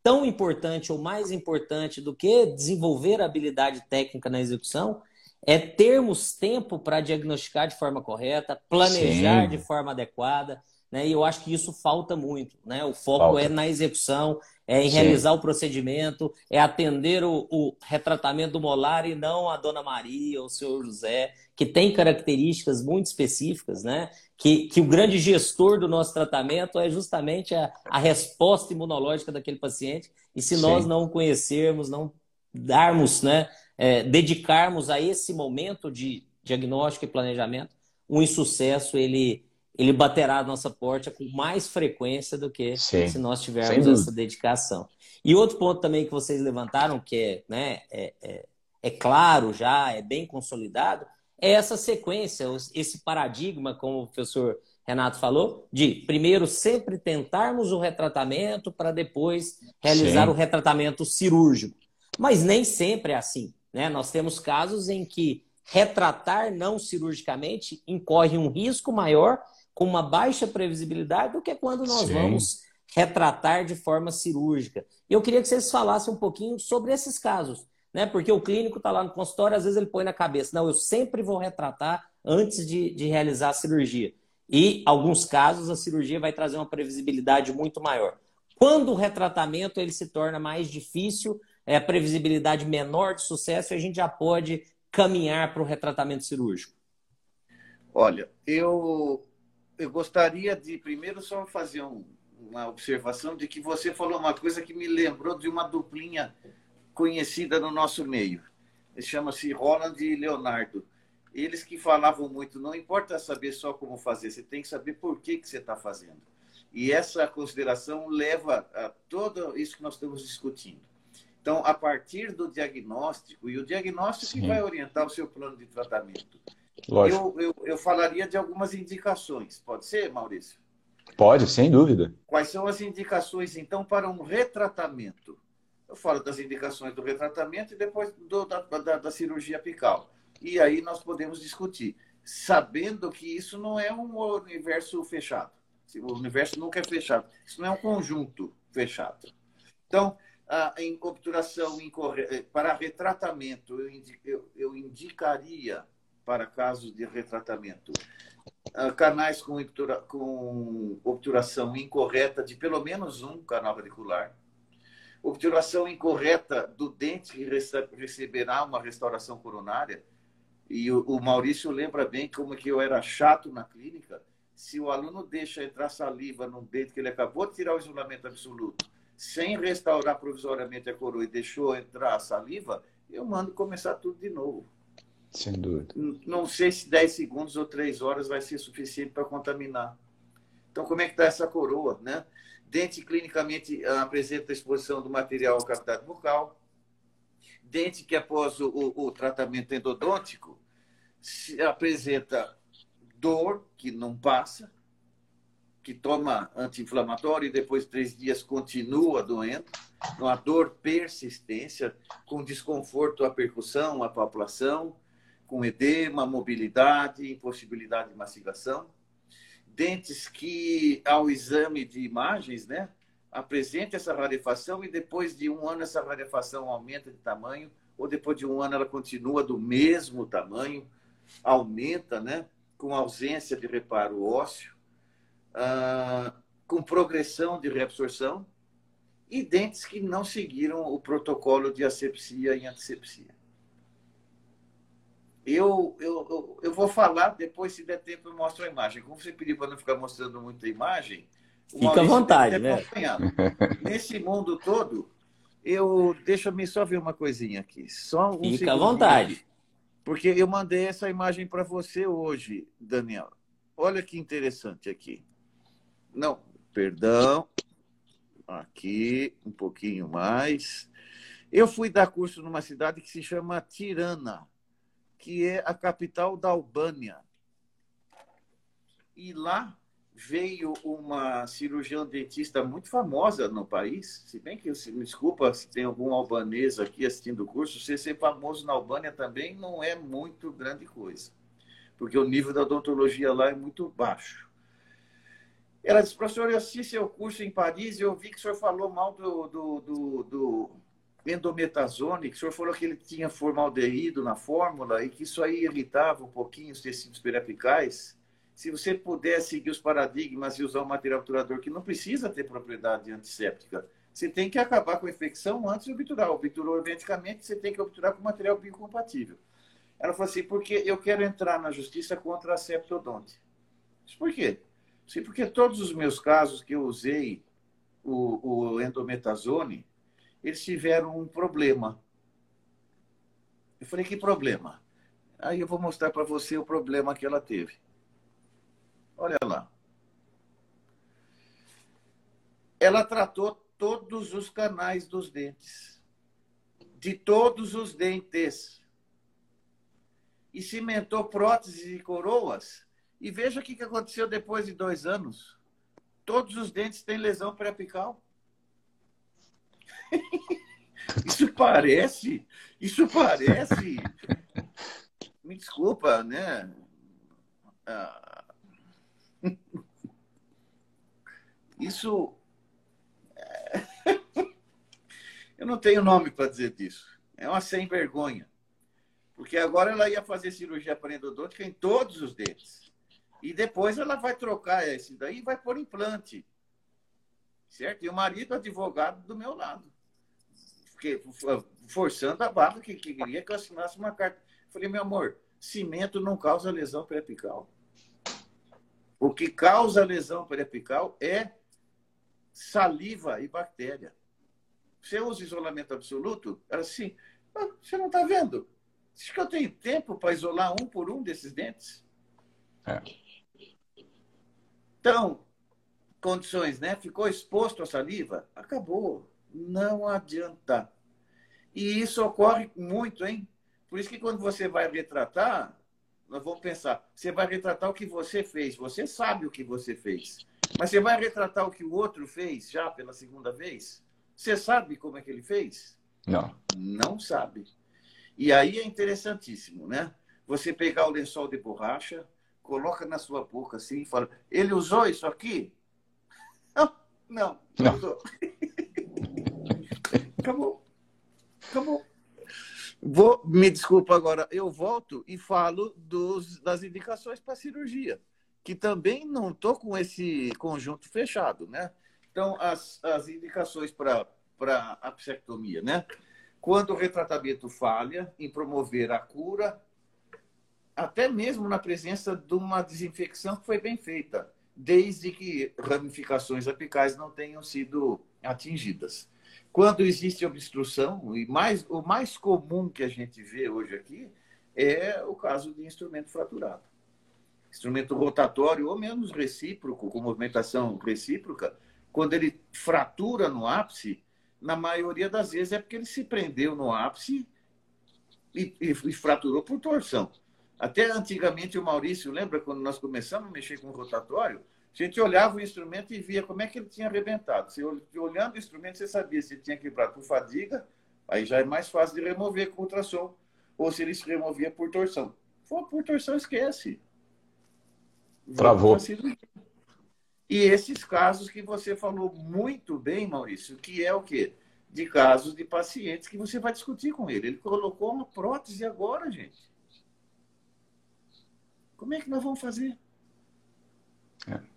tão importante ou mais importante do que desenvolver a habilidade técnica na execução é termos tempo para diagnosticar de forma correta, planejar Sim. de forma adequada, né? E eu acho que isso falta muito, né? O foco falta. é na execução, é em Sim. realizar o procedimento, é atender o, o, retratamento do molar e não a Dona Maria ou o senhor José, que tem características muito específicas, né? Que, que o grande gestor do nosso tratamento é justamente a, a resposta imunológica daquele paciente. E se Sim. nós não conhecermos, não darmos, né? É, dedicarmos a esse momento de diagnóstico e planejamento, o insucesso ele ele baterá a nossa porta com mais frequência do que Sim, se nós tivermos essa dedicação. E outro ponto também que vocês levantaram, que é, né, é, é, é claro já, é bem consolidado, é essa sequência, esse paradigma, como o professor Renato falou, de primeiro sempre tentarmos o retratamento para depois realizar Sim. o retratamento cirúrgico. Mas nem sempre é assim. Né? Nós temos casos em que retratar não cirurgicamente incorre um risco maior com uma baixa previsibilidade do que quando nós Sim. vamos retratar de forma cirúrgica. E eu queria que vocês falassem um pouquinho sobre esses casos, né? Porque o clínico está lá no consultório, às vezes ele põe na cabeça, não, eu sempre vou retratar antes de, de realizar a cirurgia. E, alguns casos, a cirurgia vai trazer uma previsibilidade muito maior. Quando o retratamento ele se torna mais difícil, é a previsibilidade menor de sucesso, a gente já pode caminhar para o retratamento cirúrgico. Olha, eu eu gostaria de primeiro só fazer um, uma observação de que você falou uma coisa que me lembrou de uma duplinha conhecida no nosso meio. Chama-se Roland e Leonardo. Eles que falavam muito, não importa saber só como fazer, você tem que saber por que, que você está fazendo. E essa consideração leva a tudo isso que nós estamos discutindo. Então, a partir do diagnóstico, e o diagnóstico Sim. vai orientar o seu plano de tratamento. Eu, eu, eu falaria de algumas indicações. Pode ser, Maurício? Pode, sem dúvida. Quais são as indicações, então, para um retratamento? Eu falo das indicações do retratamento e depois do, da, da, da cirurgia apical. E aí nós podemos discutir, sabendo que isso não é um universo fechado. O universo nunca é fechado. Isso não é um conjunto fechado. Então, em obturação incorreta, para retratamento, eu, eu, eu indicaria para casos de retratamento. Canais com, obtura, com obturação incorreta de pelo menos um canal radicular, obturação incorreta do dente que receberá uma restauração coronária, e o, o Maurício lembra bem como que eu era chato na clínica, se o aluno deixa entrar saliva num dente que ele acabou de tirar o isolamento absoluto, sem restaurar provisoriamente a coroa e deixou entrar a saliva, eu mando começar tudo de novo. Sem dúvida. Não sei se 10 segundos ou 3 horas vai ser suficiente para contaminar. Então, como é que está essa coroa? Né? Dente clinicamente ah, apresenta exposição do material ao cavidade bucal. Dente que após o, o, o tratamento endodôntico apresenta dor que não passa, que toma anti-inflamatório e depois de três dias continua doendo, uma dor persistência, com desconforto à percussão, à palpação, com edema, mobilidade, impossibilidade de mastigação. Dentes que, ao exame de imagens, né, apresenta essa rarefação e depois de um ano essa rarefação aumenta de tamanho, ou depois de um ano ela continua do mesmo tamanho, aumenta, né, com ausência de reparo ósseo, ah, com progressão de reabsorção, e dentes que não seguiram o protocolo de asepsia e antisepsia. Eu, eu, eu, eu, vou falar, depois, se der tempo, eu mostro a imagem. Como você pediu para não ficar mostrando muita imagem, Fica à vontade, né? Nesse mundo todo, eu deixa-me só ver uma coisinha aqui. Só um Fica à vontade. Porque eu mandei essa imagem para você hoje, Daniel. Olha que interessante aqui. Não, perdão. Aqui, um pouquinho mais. Eu fui dar curso numa cidade que se chama Tirana que é a capital da Albânia. E lá veio uma cirurgiã dentista muito famosa no país, se bem que, me desculpa se tem algum albanês aqui assistindo o curso, você ser famoso na Albânia também não é muito grande coisa, porque o nível da odontologia lá é muito baixo. Ela disse, professor, eu assisti seu curso em Paris e eu vi que o senhor falou mal do, do, do, do endometazone, que o senhor falou que ele tinha formaldeído na fórmula e que isso aí irritava um pouquinho os tecidos periapicais. Se você puder seguir os paradigmas e usar um material obturador que não precisa ter propriedade antisséptica, você tem que acabar com a infecção antes de obturar. Obturou hermeticamente, você tem que obturar com material biocompatível. Ela falou assim, porque eu quero entrar na justiça contra a septodonte. Por quê? Sim, porque todos os meus casos que eu usei o, o endometazone, eles tiveram um problema. Eu falei, que problema? Aí eu vou mostrar para você o problema que ela teve. Olha lá. Ela tratou todos os canais dos dentes. De todos os dentes. E cimentou próteses e coroas. E veja o que aconteceu depois de dois anos. Todos os dentes têm lesão pré-apical. Isso parece, isso parece. Me desculpa, né? Ah, isso. Eu não tenho nome para dizer disso. É uma sem vergonha. Porque agora ela ia fazer cirurgia parendodôntica em todos os dentes. E depois ela vai trocar esse daí e vai pôr implante. Certo? E o marido advogado do meu lado porque, forçando a barra que, que queria que eu assinasse uma carta. Falei, meu amor, cimento não causa lesão periapical. O que causa lesão periapical é saliva e bactéria. Você usa isolamento absoluto? Ela assim, ah, você não está vendo? Acho que eu tenho tempo para isolar um por um desses dentes. É. Então, condições, né? Ficou exposto à saliva, acabou. Não adianta. E isso ocorre muito, hein? Por isso que quando você vai retratar, nós vamos pensar, você vai retratar o que você fez, você sabe o que você fez. Mas você vai retratar o que o outro fez já pela segunda vez? Você sabe como é que ele fez? Não. Não sabe. E aí é interessantíssimo, né? Você pegar o lençol de borracha, coloca na sua boca assim e fala: ele usou isso aqui? Não, não, não usou. Acabou. Acabou. Vou, me desculpa agora, eu volto e falo dos, das indicações para cirurgia, que também não estou com esse conjunto fechado, né? Então, as, as indicações para a psectomia, né? Quando o retratamento falha em promover a cura, até mesmo na presença de uma desinfecção que foi bem feita, desde que ramificações apicais não tenham sido atingidas. Quando existe obstrução, e mais, o mais comum que a gente vê hoje aqui é o caso de instrumento fraturado. Instrumento rotatório ou menos recíproco, com movimentação recíproca, quando ele fratura no ápice, na maioria das vezes é porque ele se prendeu no ápice e, e, e fraturou por torção. Até antigamente o Maurício, lembra quando nós começamos a mexer com rotatório? A gente olhava o instrumento e via como é que ele tinha arrebentado. Você, olhando o instrumento, você sabia se ele tinha quebrado por fadiga, aí já é mais fácil de remover com ultrassom, ou se ele se removia por torção. For por torção, esquece. Travou. E esses casos que você falou muito bem, Maurício, que é o quê? De casos de pacientes que você vai discutir com ele. Ele colocou uma prótese agora, gente. Como é que nós vamos fazer? É.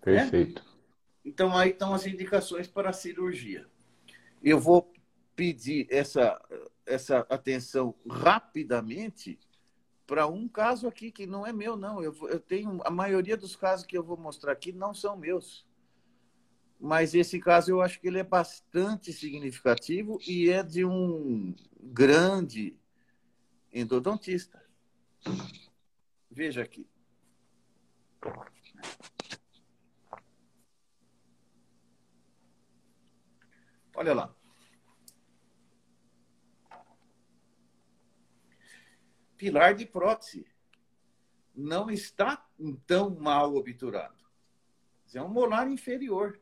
Perfeito. Né? Então, aí estão as indicações para a cirurgia. Eu vou pedir essa, essa atenção rapidamente para um caso aqui que não é meu, não. Eu, eu tenho a maioria dos casos que eu vou mostrar aqui não são meus. Mas esse caso eu acho que ele é bastante significativo e é de um grande endodontista. Veja aqui. Olha lá. Pilar de prótese. Não está tão mal obturado. É um molar inferior.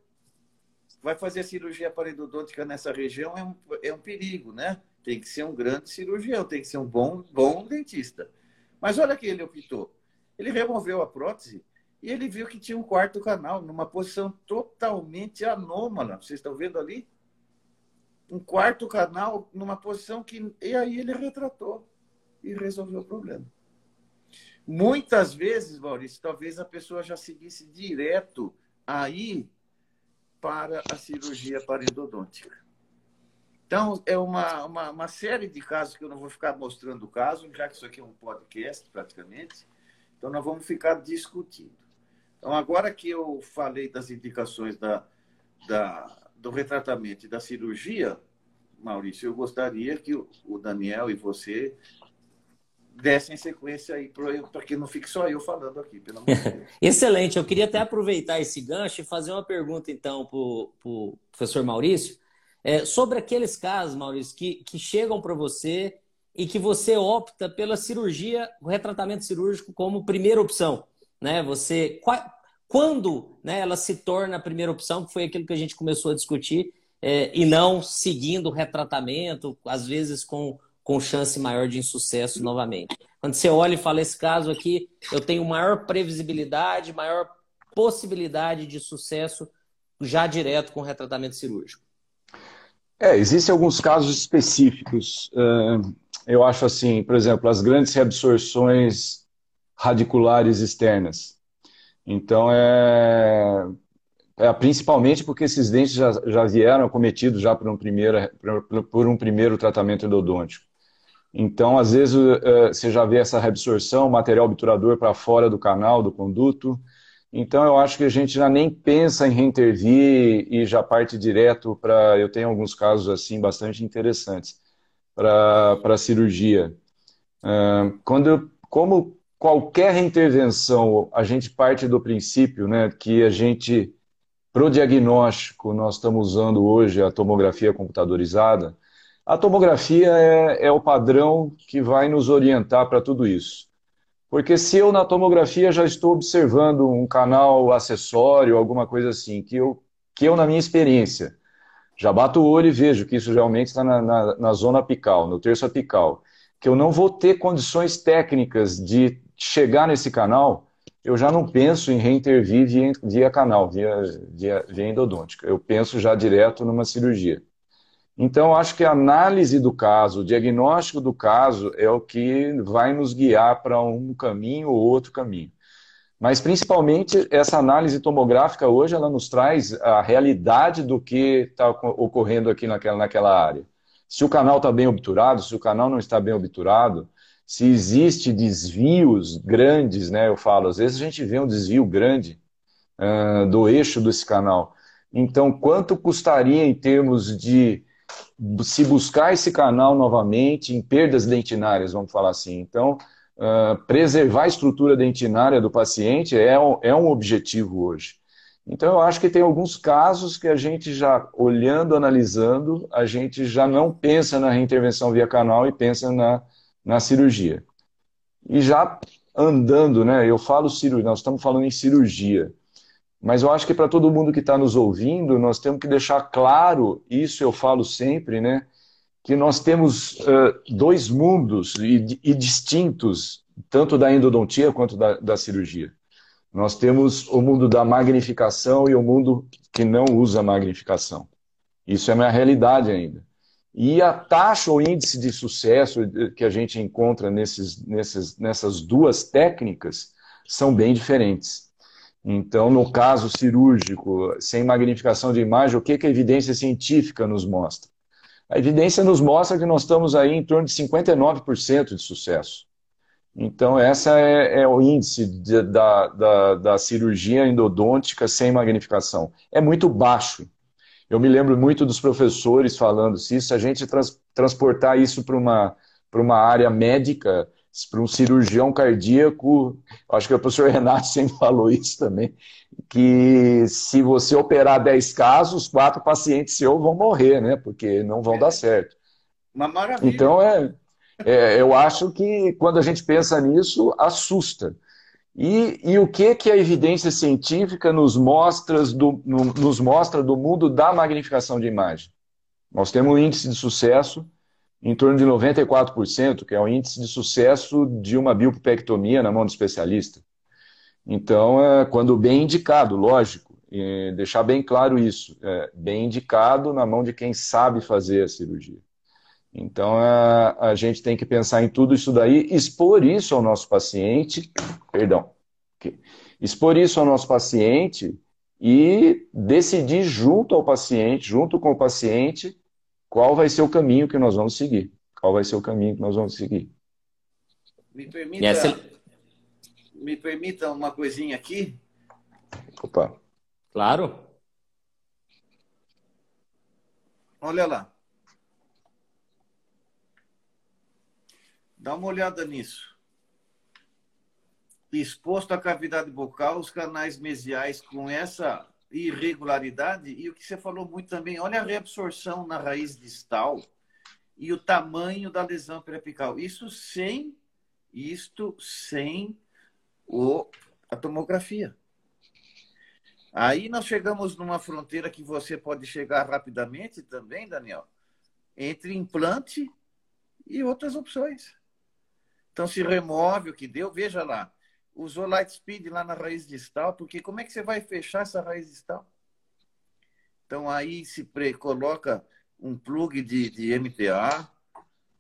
Vai fazer cirurgia parodôntica nessa região é um, é um perigo, né? Tem que ser um grande cirurgião, tem que ser um bom, bom dentista. Mas olha que ele optou. Ele removeu a prótese e ele viu que tinha um quarto canal numa posição totalmente anômala. Vocês estão vendo ali? Um quarto canal numa posição que. E aí ele retratou e resolveu o problema. Muitas vezes, Maurício, talvez a pessoa já seguisse direto aí para a cirurgia parendodôntica. Então, é uma, uma, uma, série de casos que eu não vou ficar mostrando o caso, já que isso aqui é um podcast, praticamente. Então, nós vamos ficar discutindo. Então, agora que eu falei das indicações da, da, do retratamento e da cirurgia, Maurício, eu gostaria que o Daniel e você dessem sequência aí para que não fique só eu falando aqui, pelo amor de Deus. Excelente. Eu queria até aproveitar esse gancho e fazer uma pergunta, então, para o professor Maurício. É, sobre aqueles casos, Maurício, que, que chegam para você e que você opta pela cirurgia, o retratamento cirúrgico como primeira opção. Né? Você, qual, quando né, ela se torna a primeira opção, que foi aquilo que a gente começou a discutir, é, e não seguindo o retratamento, às vezes com, com chance maior de insucesso novamente. Quando você olha e fala, esse caso aqui, eu tenho maior previsibilidade, maior possibilidade de sucesso já direto com retratamento cirúrgico. É, existem alguns casos específicos. Eu acho assim, por exemplo, as grandes reabsorções radiculares externas. Então, é, é, principalmente porque esses dentes já, já vieram cometidos já por um, primeiro, por um primeiro tratamento endodôntico. Então, às vezes, é, você já vê essa reabsorção, material obturador para fora do canal, do conduto. Então, eu acho que a gente já nem pensa em reintervir e já parte direto para. Eu tenho alguns casos assim bastante interessantes para a cirurgia. Quando como qualquer intervenção, a gente parte do princípio né, que a gente, para o diagnóstico, nós estamos usando hoje a tomografia computadorizada. A tomografia é, é o padrão que vai nos orientar para tudo isso. Porque se eu na tomografia já estou observando um canal acessório, alguma coisa assim, que eu, que eu na minha experiência, já bato o olho e vejo que isso realmente está na, na, na zona apical, no terço apical, que eu não vou ter condições técnicas de chegar nesse canal, eu já não penso em reintervir via, via canal, via, via, via endodôntica. Eu penso já direto numa cirurgia. Então, acho que a análise do caso, o diagnóstico do caso é o que vai nos guiar para um caminho ou outro caminho. Mas, principalmente, essa análise tomográfica hoje, ela nos traz a realidade do que está ocorrendo aqui naquela, naquela área. Se o canal está bem obturado, se o canal não está bem obturado, se existe desvios grandes, né? Eu falo, às vezes a gente vê um desvio grande uh, do eixo desse canal. Então, quanto custaria em termos de se buscar esse canal novamente em perdas dentinárias, vamos falar assim. Então, uh, preservar a estrutura dentinária do paciente é um, é um objetivo hoje. Então, eu acho que tem alguns casos que a gente já, olhando, analisando, a gente já não pensa na reintervenção via canal e pensa na, na cirurgia. E já andando, né? Eu falo cirurgia, nós estamos falando em cirurgia. Mas eu acho que para todo mundo que está nos ouvindo, nós temos que deixar claro, isso eu falo sempre, né? Que nós temos uh, dois mundos e, e, distintos, tanto da endodontia quanto da, da cirurgia. Nós temos o mundo da magnificação e o mundo que não usa magnificação. Isso é uma realidade ainda. E a taxa ou índice de sucesso que a gente encontra nesses, nesses, nessas duas técnicas são bem diferentes. Então, no caso cirúrgico, sem magnificação de imagem, o que, que a evidência científica nos mostra? A evidência nos mostra que nós estamos aí em torno de 59% de sucesso. Então, essa é, é o índice de, da, da, da, cirurgia endodôntica sem magnificação. É muito baixo. Eu me lembro muito dos professores falando, se isso, a gente trans, transportar isso para uma, uma área médica, para um cirurgião cardíaco, acho que o professor Renato sempre falou isso também, que se você operar 10 casos, quatro pacientes seus vão morrer, né? Porque não vão é. dar certo. Uma maravilha. Então, é, é, eu acho que quando a gente pensa nisso, assusta. E, e o que, que a evidência científica nos mostra, do, no, nos mostra do mundo da magnificação de imagem? Nós temos um índice de sucesso em torno de 94%, que é o índice de sucesso de uma biopectomia na mão do especialista. Então, é, quando bem indicado, lógico, deixar bem claro isso, é, bem indicado na mão de quem sabe fazer a cirurgia. Então, a, a gente tem que pensar em tudo isso daí, expor isso ao nosso paciente, perdão, expor isso ao nosso paciente e decidir junto ao paciente, junto com o paciente, qual vai ser o caminho que nós vamos seguir. Qual vai ser o caminho que nós vamos seguir. Me permita, essa... me permita uma coisinha aqui? Opa. Claro. Olha lá. Dá uma olhada nisso. Exposto à cavidade bucal, os canais mesiais com essa irregularidade e o que você falou muito também, olha a reabsorção na raiz distal e o tamanho da lesão periapical. Isso sem isto sem o, a tomografia. Aí nós chegamos numa fronteira que você pode chegar rapidamente também, Daniel, entre implante e outras opções. Então se remove o que deu, veja lá, usou Lightspeed lá na raiz distal, porque como é que você vai fechar essa raiz distal? Então aí se pre coloca um plug de, de MTA,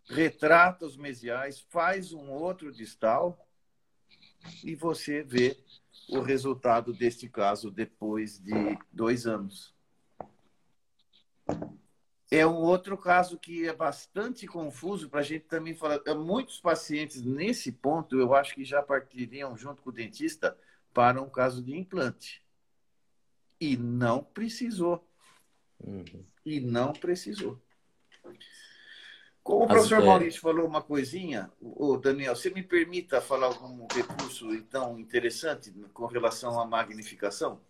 retrata os mesiais, faz um outro distal e você vê o resultado deste caso depois de dois anos. É um outro caso que é bastante confuso para a gente também falar. Muitos pacientes, nesse ponto, eu acho que já partiriam junto com o dentista para um caso de implante. E não precisou. Uhum. E não precisou. Como o professor é, Maurício é... falou uma coisinha, o Daniel, você me permita falar algum recurso então interessante com relação à magnificação?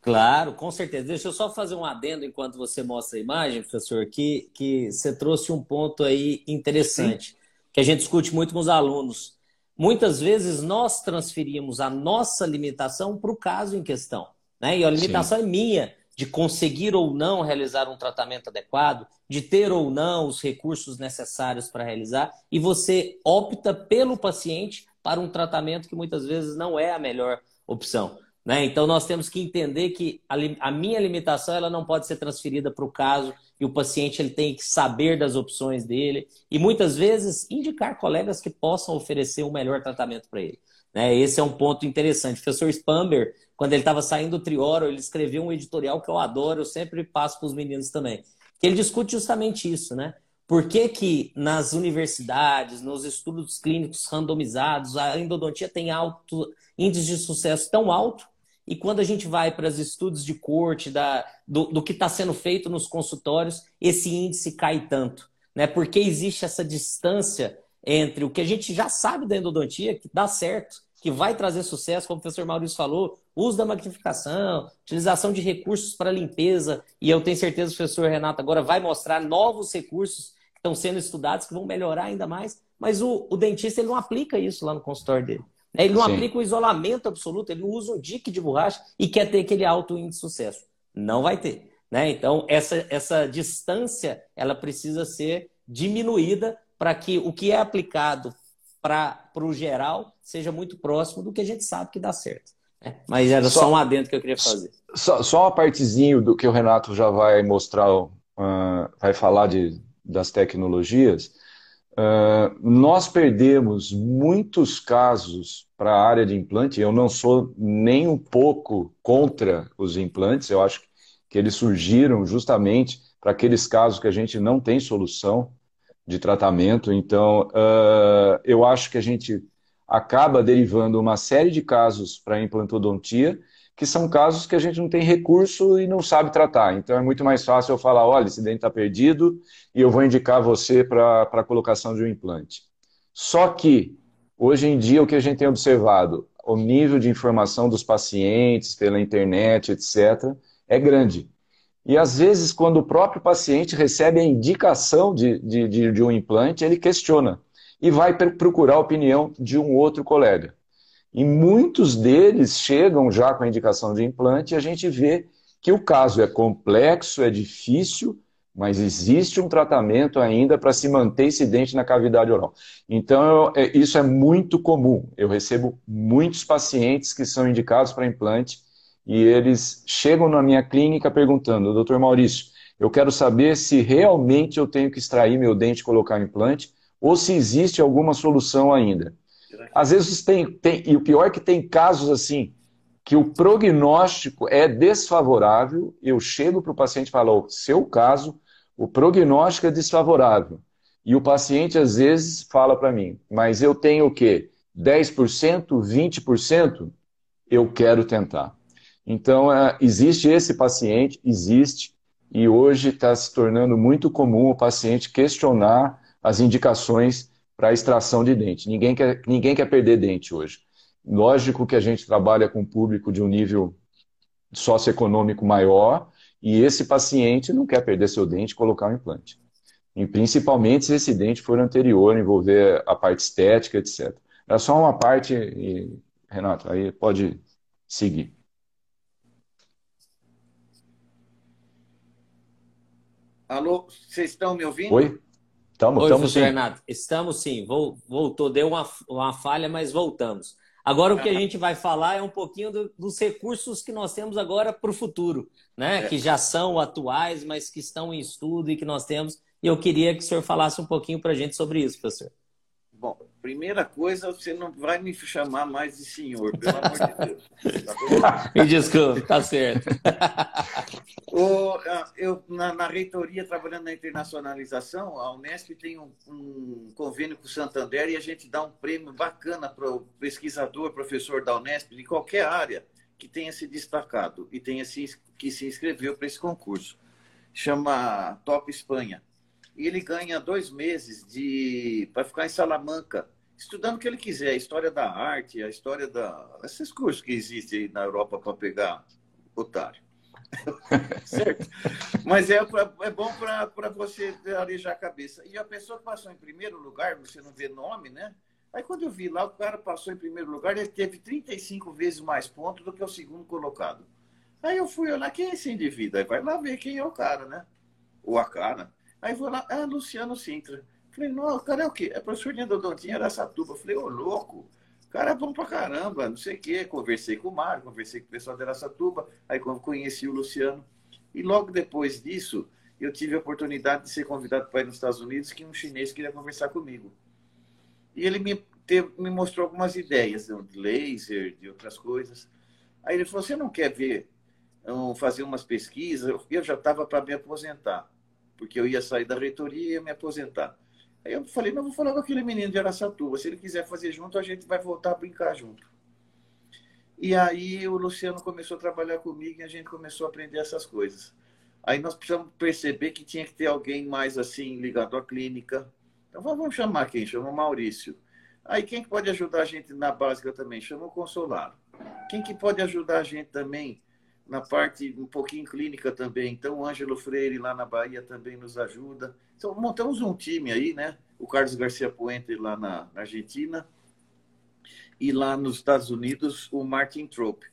Claro, com certeza. Deixa eu só fazer um adendo enquanto você mostra a imagem, professor, que, que você trouxe um ponto aí interessante, Sim. que a gente discute muito com os alunos. Muitas vezes nós transferimos a nossa limitação para o caso em questão. Né? E a limitação Sim. é minha de conseguir ou não realizar um tratamento adequado, de ter ou não os recursos necessários para realizar, e você opta pelo paciente para um tratamento que muitas vezes não é a melhor opção. Né? Então nós temos que entender que a, a minha limitação ela não pode ser transferida para o caso e o paciente ele tem que saber das opções dele e muitas vezes indicar colegas que possam oferecer um melhor tratamento para ele. Né? Esse é um ponto interessante. O professor Spamber, quando ele estava saindo do Trioro, ele escreveu um editorial que eu adoro, eu sempre passo para os meninos também. Que ele discute justamente isso, né? Por que, que nas universidades, nos estudos clínicos randomizados, a endodontia tem alto índice de sucesso tão alto e quando a gente vai para os estudos de corte da, do, do que está sendo feito nos consultórios, esse índice cai tanto. Né? Porque existe essa distância entre o que a gente já sabe da endodontia, que dá certo, que vai trazer sucesso, como o professor Maurício falou, uso da magnificação, utilização de recursos para limpeza, e eu tenho certeza que o professor Renato agora vai mostrar novos recursos que estão sendo estudados, que vão melhorar ainda mais, mas o, o dentista ele não aplica isso lá no consultório dele. Ele não Sim. aplica o isolamento absoluto, ele não usa um dique de borracha e quer ter aquele alto índice de sucesso. Não vai ter. Né? Então, essa, essa distância ela precisa ser diminuída para que o que é aplicado para o geral seja muito próximo do que a gente sabe que dá certo. Né? Mas era só, só um adendo que eu queria fazer. Só, só uma partezinho do que o Renato já vai mostrar, uh, vai falar de, das tecnologias. Uh, nós perdemos muitos casos para a área de implante. Eu não sou nem um pouco contra os implantes, eu acho que eles surgiram justamente para aqueles casos que a gente não tem solução de tratamento. Então, uh, eu acho que a gente acaba derivando uma série de casos para implantodontia, que são casos que a gente não tem recurso e não sabe tratar. Então, é muito mais fácil eu falar: olha, esse dente está perdido e eu vou indicar você para a colocação de um implante. Só que, hoje em dia, o que a gente tem observado, o nível de informação dos pacientes pela internet, etc., é grande. E às vezes, quando o próprio paciente recebe a indicação de, de, de, um implante, ele questiona e vai procurar a opinião de um outro colega. E muitos deles chegam já com a indicação de implante e a gente vê que o caso é complexo, é difícil, mas existe um tratamento ainda para se manter esse dente na cavidade oral. Então, eu, é, isso é muito comum. Eu recebo muitos pacientes que são indicados para implante e eles chegam na minha clínica perguntando, doutor Maurício, eu quero saber se realmente eu tenho que extrair meu dente e colocar implante, ou se existe alguma solução ainda. Às vezes tem, tem, e o pior é que tem casos assim, que o prognóstico é desfavorável, eu chego para o paciente e falo, seu caso, o prognóstico é desfavorável. E o paciente às vezes fala para mim, mas eu tenho o quê? 10%, 20%? Eu quero tentar. Então, é, existe esse paciente, existe, e hoje está se tornando muito comum o paciente questionar as indicações para extração de dente. Ninguém quer, ninguém quer perder dente hoje. Lógico que a gente trabalha com um público de um nível socioeconômico maior, e esse paciente não quer perder seu dente e colocar um implante. E principalmente se esse dente for anterior, envolver a parte estética, etc. É só uma parte, e, Renato, aí pode seguir. Alô, vocês estão me ouvindo? Oi? Estamos, Oi, estamos sim. Renato. Estamos sim. Voltou, deu uma, uma falha, mas voltamos. Agora o que a gente vai falar é um pouquinho do, dos recursos que nós temos agora para o futuro, né? É. Que já são atuais, mas que estão em estudo e que nós temos. E eu queria que o senhor falasse um pouquinho para a gente sobre isso, professor. Bom, primeira coisa, você não vai me chamar mais de senhor, pelo amor de Deus. Tá me desculpe, tá certo. o, eu, na, na, reitoria, trabalhando na internacionalização, a Unesp tem um, um, convênio com o Santander e a gente dá um prêmio bacana para o pesquisador, professor da Unesp, de qualquer área que tenha se destacado e tenha se, que se inscreveu para esse concurso. Chama Top Espanha. E ele ganha dois meses de para ficar em Salamanca, estudando o que ele quiser, a história da arte, a história da. esses cursos que existem na Europa para pegar otário. certo? Mas é, pra, é bom para você arejar a cabeça. E a pessoa que passou em primeiro lugar, você não vê nome, né? Aí quando eu vi lá, o cara passou em primeiro lugar, ele teve 35 vezes mais pontos do que o segundo colocado. Aí eu fui olhar, quem é esse indivíduo? Aí vai lá ver quem é o cara, né? Ou a cara. Aí vou lá, ah, Luciano Sintra. Falei, não, o cara é o quê? É professor de endodontia Aracatuba. Falei, ô, louco, o cara é bom pra caramba, não sei o quê. Conversei com o Mário, conversei com o pessoal de Aracatuba, aí conheci o Luciano. E logo depois disso, eu tive a oportunidade de ser convidado para ir nos Estados Unidos, que um chinês queria conversar comigo. E ele me, teve, me mostrou algumas ideias de laser, de outras coisas. Aí ele falou: Você não quer ver, fazer umas pesquisas? Eu já estava para me aposentar, porque eu ia sair da reitoria e ia me aposentar. Aí eu falei: Não, vou falar com aquele menino de Araçatuba. Se ele quiser fazer junto, a gente vai voltar a brincar junto. E aí o Luciano começou a trabalhar comigo e a gente começou a aprender essas coisas. Aí nós precisamos perceber que tinha que ter alguém mais assim ligado à clínica, então vamos chamar quem? Chama o Maurício. Aí quem que pode ajudar a gente na básica também? Chama o Consolaro. Quem que pode ajudar a gente também na parte um pouquinho clínica também? Então o Ângelo Freire lá na Bahia também nos ajuda. Então montamos um time aí, né? O Carlos Garcia Puente lá na, na Argentina e lá nos Estados Unidos o Martin Trope.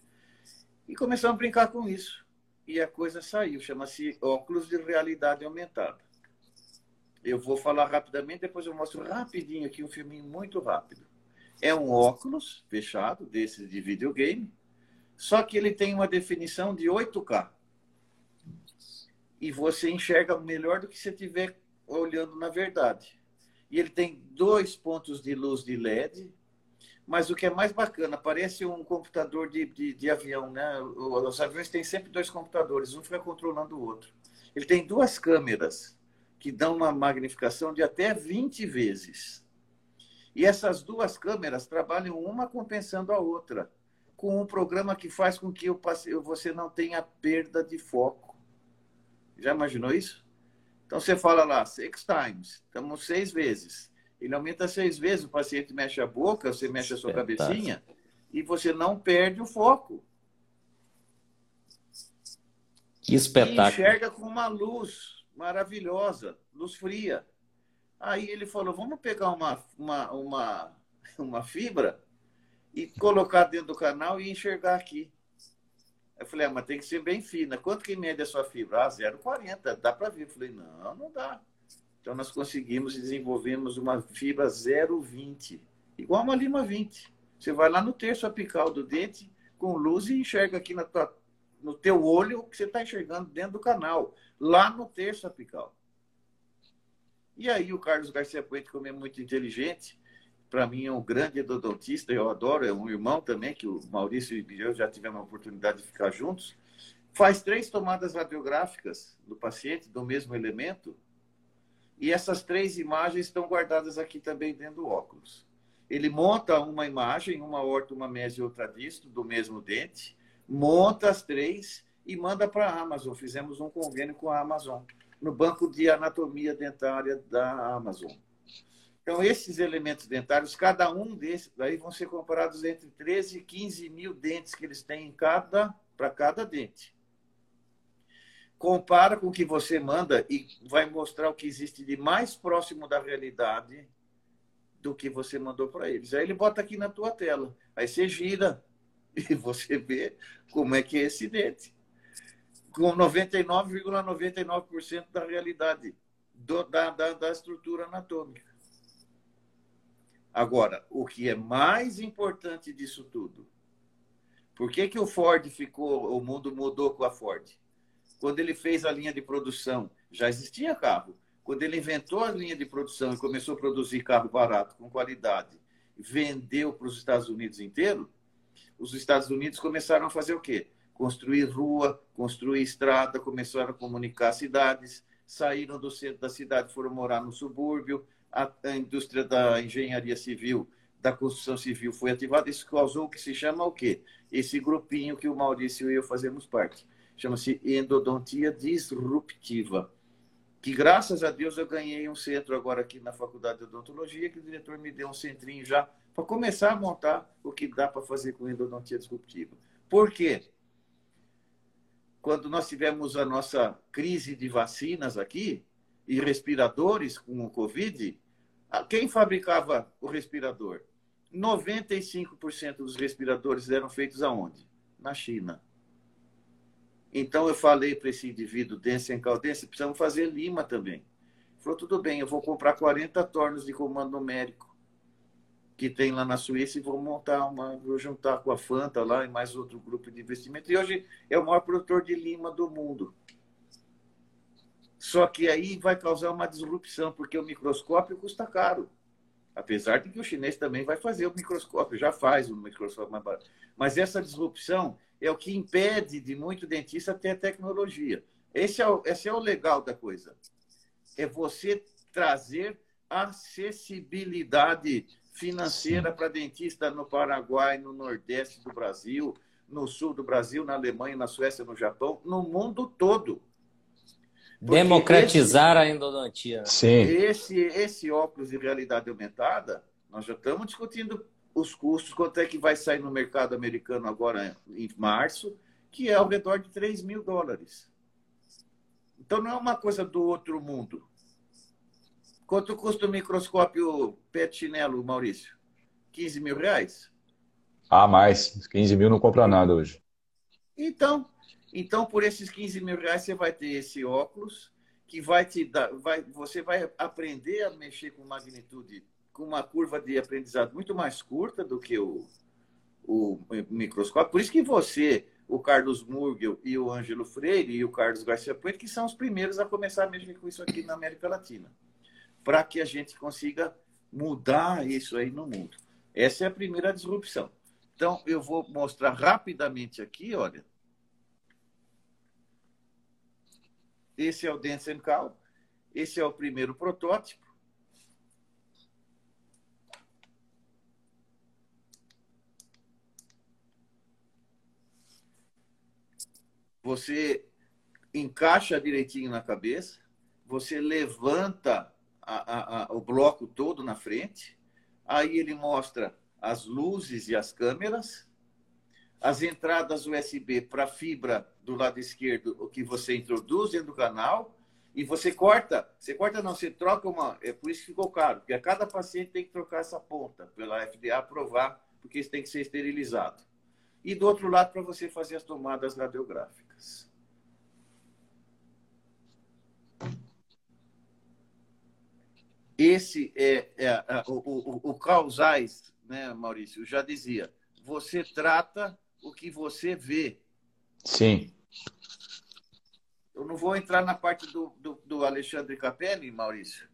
E começamos a brincar com isso. E a coisa saiu, chama-se óculos de realidade aumentada. Eu vou falar rapidamente, depois eu mostro rapidinho aqui um filminho muito rápido. É um óculos fechado, desses de videogame, só que ele tem uma definição de 8K. E você enxerga melhor do que se estiver olhando na verdade. E ele tem dois pontos de luz de LED, mas o que é mais bacana, parece um computador de, de, de avião, né? Os aviões têm sempre dois computadores, um fica controlando o outro. Ele tem duas câmeras que dão uma magnificação de até 20 vezes. E essas duas câmeras trabalham uma compensando a outra, com um programa que faz com que você não tenha perda de foco. Já imaginou isso? Então você fala lá, six times, estamos seis vezes. Ele aumenta seis vezes, o paciente mexe a boca, você mexe a sua cabecinha e você não perde o foco. Que espetáculo. E enxerga com uma luz maravilhosa, luz fria. Aí ele falou: vamos pegar uma, uma, uma, uma fibra e colocar dentro do canal e enxergar aqui. Eu falei: ah, mas tem que ser bem fina. Quanto que mede a sua fibra? Ah, 0,40. Dá para ver. Eu falei: não, não dá. Então nós conseguimos e desenvolvemos uma fibra 0,20, igual uma lima 20. Você vai lá no terço apical do dente com luz e enxerga aqui na tua no teu olho o que você está enxergando dentro do canal, lá no terço apical. E aí o Carlos Garcia Puente, como é muito inteligente, para mim é um grande endodontista, eu adoro, é um irmão também, que o Maurício e eu já tivemos a oportunidade de ficar juntos, faz três tomadas radiográficas do paciente, do mesmo elemento, e essas três imagens estão guardadas aqui também dentro do óculos. Ele monta uma imagem, uma orto, uma mesa e outra disto, do mesmo dente, monta as três e manda para a Amazon. Fizemos um convênio com a Amazon, no banco de anatomia dentária da Amazon. Então, esses elementos dentários, cada um desses daí vão ser comparados entre 13 e 15 mil dentes que eles têm cada, para cada dente. Compara com o que você manda e vai mostrar o que existe de mais próximo da realidade do que você mandou para eles. Aí ele bota aqui na tua tela. Aí você gira, e você vê como é que é esse dente. Com 99,99% ,99 da realidade do, da, da, da estrutura anatômica. Agora, o que é mais importante disso tudo? Por que, que o Ford ficou, o mundo mudou com a Ford? Quando ele fez a linha de produção, já existia carro. Quando ele inventou a linha de produção e começou a produzir carro barato, com qualidade, vendeu para os Estados Unidos inteiro, os Estados Unidos começaram a fazer o quê? Construir rua, construir estrada, começaram a comunicar cidades, saíram do centro da cidade, foram morar no subúrbio, a, a indústria da engenharia civil, da construção civil foi ativada, isso causou o que se chama o quê? Esse grupinho que o Maurício e eu fazemos parte. Chama-se endodontia disruptiva. que graças a Deus eu ganhei um centro agora aqui na Faculdade de Odontologia, que o diretor me deu um centrinho já para começar a montar o que dá para fazer com endodontia disruptiva. Por quê? Quando nós tivemos a nossa crise de vacinas aqui e respiradores com o Covid, quem fabricava o respirador? 95% dos respiradores eram feitos aonde? Na China. Então eu falei para esse indivíduo, Dência em precisamos fazer Lima também. Ele falou, tudo bem, eu vou comprar 40 tornos de comando numérico que tem lá na Suíça e vou montar uma, vou juntar com a Fanta lá e mais outro grupo de investimento. E hoje é o maior produtor de lima do mundo. Só que aí vai causar uma disrupção, porque o microscópio custa caro. Apesar de que o chinês também vai fazer o microscópio, já faz o microscópio mais barato. Mas essa disrupção é o que impede de muito dentista ter tecnologia. Esse é o, esse é o legal da coisa. É você trazer acessibilidade financeira para dentista no Paraguai, no Nordeste do Brasil, no Sul do Brasil, na Alemanha, na Suécia, no Japão, no mundo todo. Porque Democratizar esse, a endodontia. Sim. Esse, esse óculos de realidade aumentada, nós já estamos discutindo os custos, quanto é que vai sair no mercado americano agora em março, que é ao redor de 3 mil dólares. Então não é uma coisa do outro mundo. Quanto custa o microscópio pet chinelo, Maurício? 15 mil reais? Ah, mais. 15 mil não compra nada hoje. Então, então por esses 15 mil reais você vai ter esse óculos que vai te dar, vai, você vai aprender a mexer com magnitude com uma curva de aprendizado muito mais curta do que o, o microscópio. Por isso que você, o Carlos Murgel e o Ângelo Freire e o Carlos Garcia Puente, que são os primeiros a começar a mexer com isso aqui na América Latina, para que a gente consiga mudar isso aí no mundo. Essa é a primeira disrupção. Então, eu vou mostrar rapidamente aqui, olha. Esse é o Densencal. Esse é o primeiro protótipo. você encaixa direitinho na cabeça, você levanta a, a, a, o bloco todo na frente, aí ele mostra as luzes e as câmeras, as entradas USB para fibra do lado esquerdo, o que você introduz dentro do canal, e você corta, você corta não, você troca uma, é por isso que ficou caro, porque a cada paciente tem que trocar essa ponta, pela FDA aprovar, porque isso tem que ser esterilizado. E do outro lado, para você fazer as tomadas radiográficas. Esse é, é, o, o, o Zeiss, né, Maurício, já dizia, você trata o que você vê. Sim. Eu não vou entrar na parte do, do, do Alexandre Capelli, Maurício,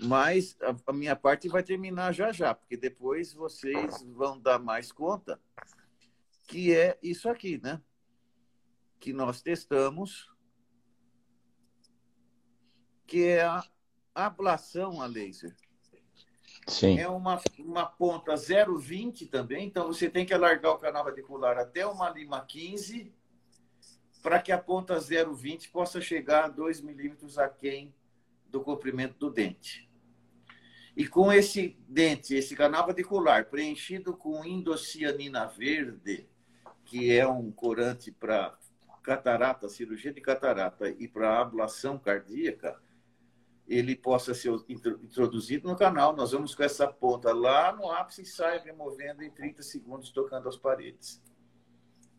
mas a, a, minha parte vai terminar já já, porque depois vocês vão dar mais conta, que é isso aqui, né? que nós testamos, que é a ablação a laser. Sim. É uma, uma ponta 0,20 também, então você tem que alargar o canal radicular até uma lima 15 para que a ponta 0,20 possa chegar a 2 milímetros aquém do comprimento do dente. E com esse dente, esse canal radicular preenchido com indocianina verde, que é um corante para catarata, cirurgia de catarata e para ablação cardíaca, ele possa ser introduzido no canal. Nós vamos com essa ponta lá no ápice e sai removendo em 30 segundos, tocando as paredes.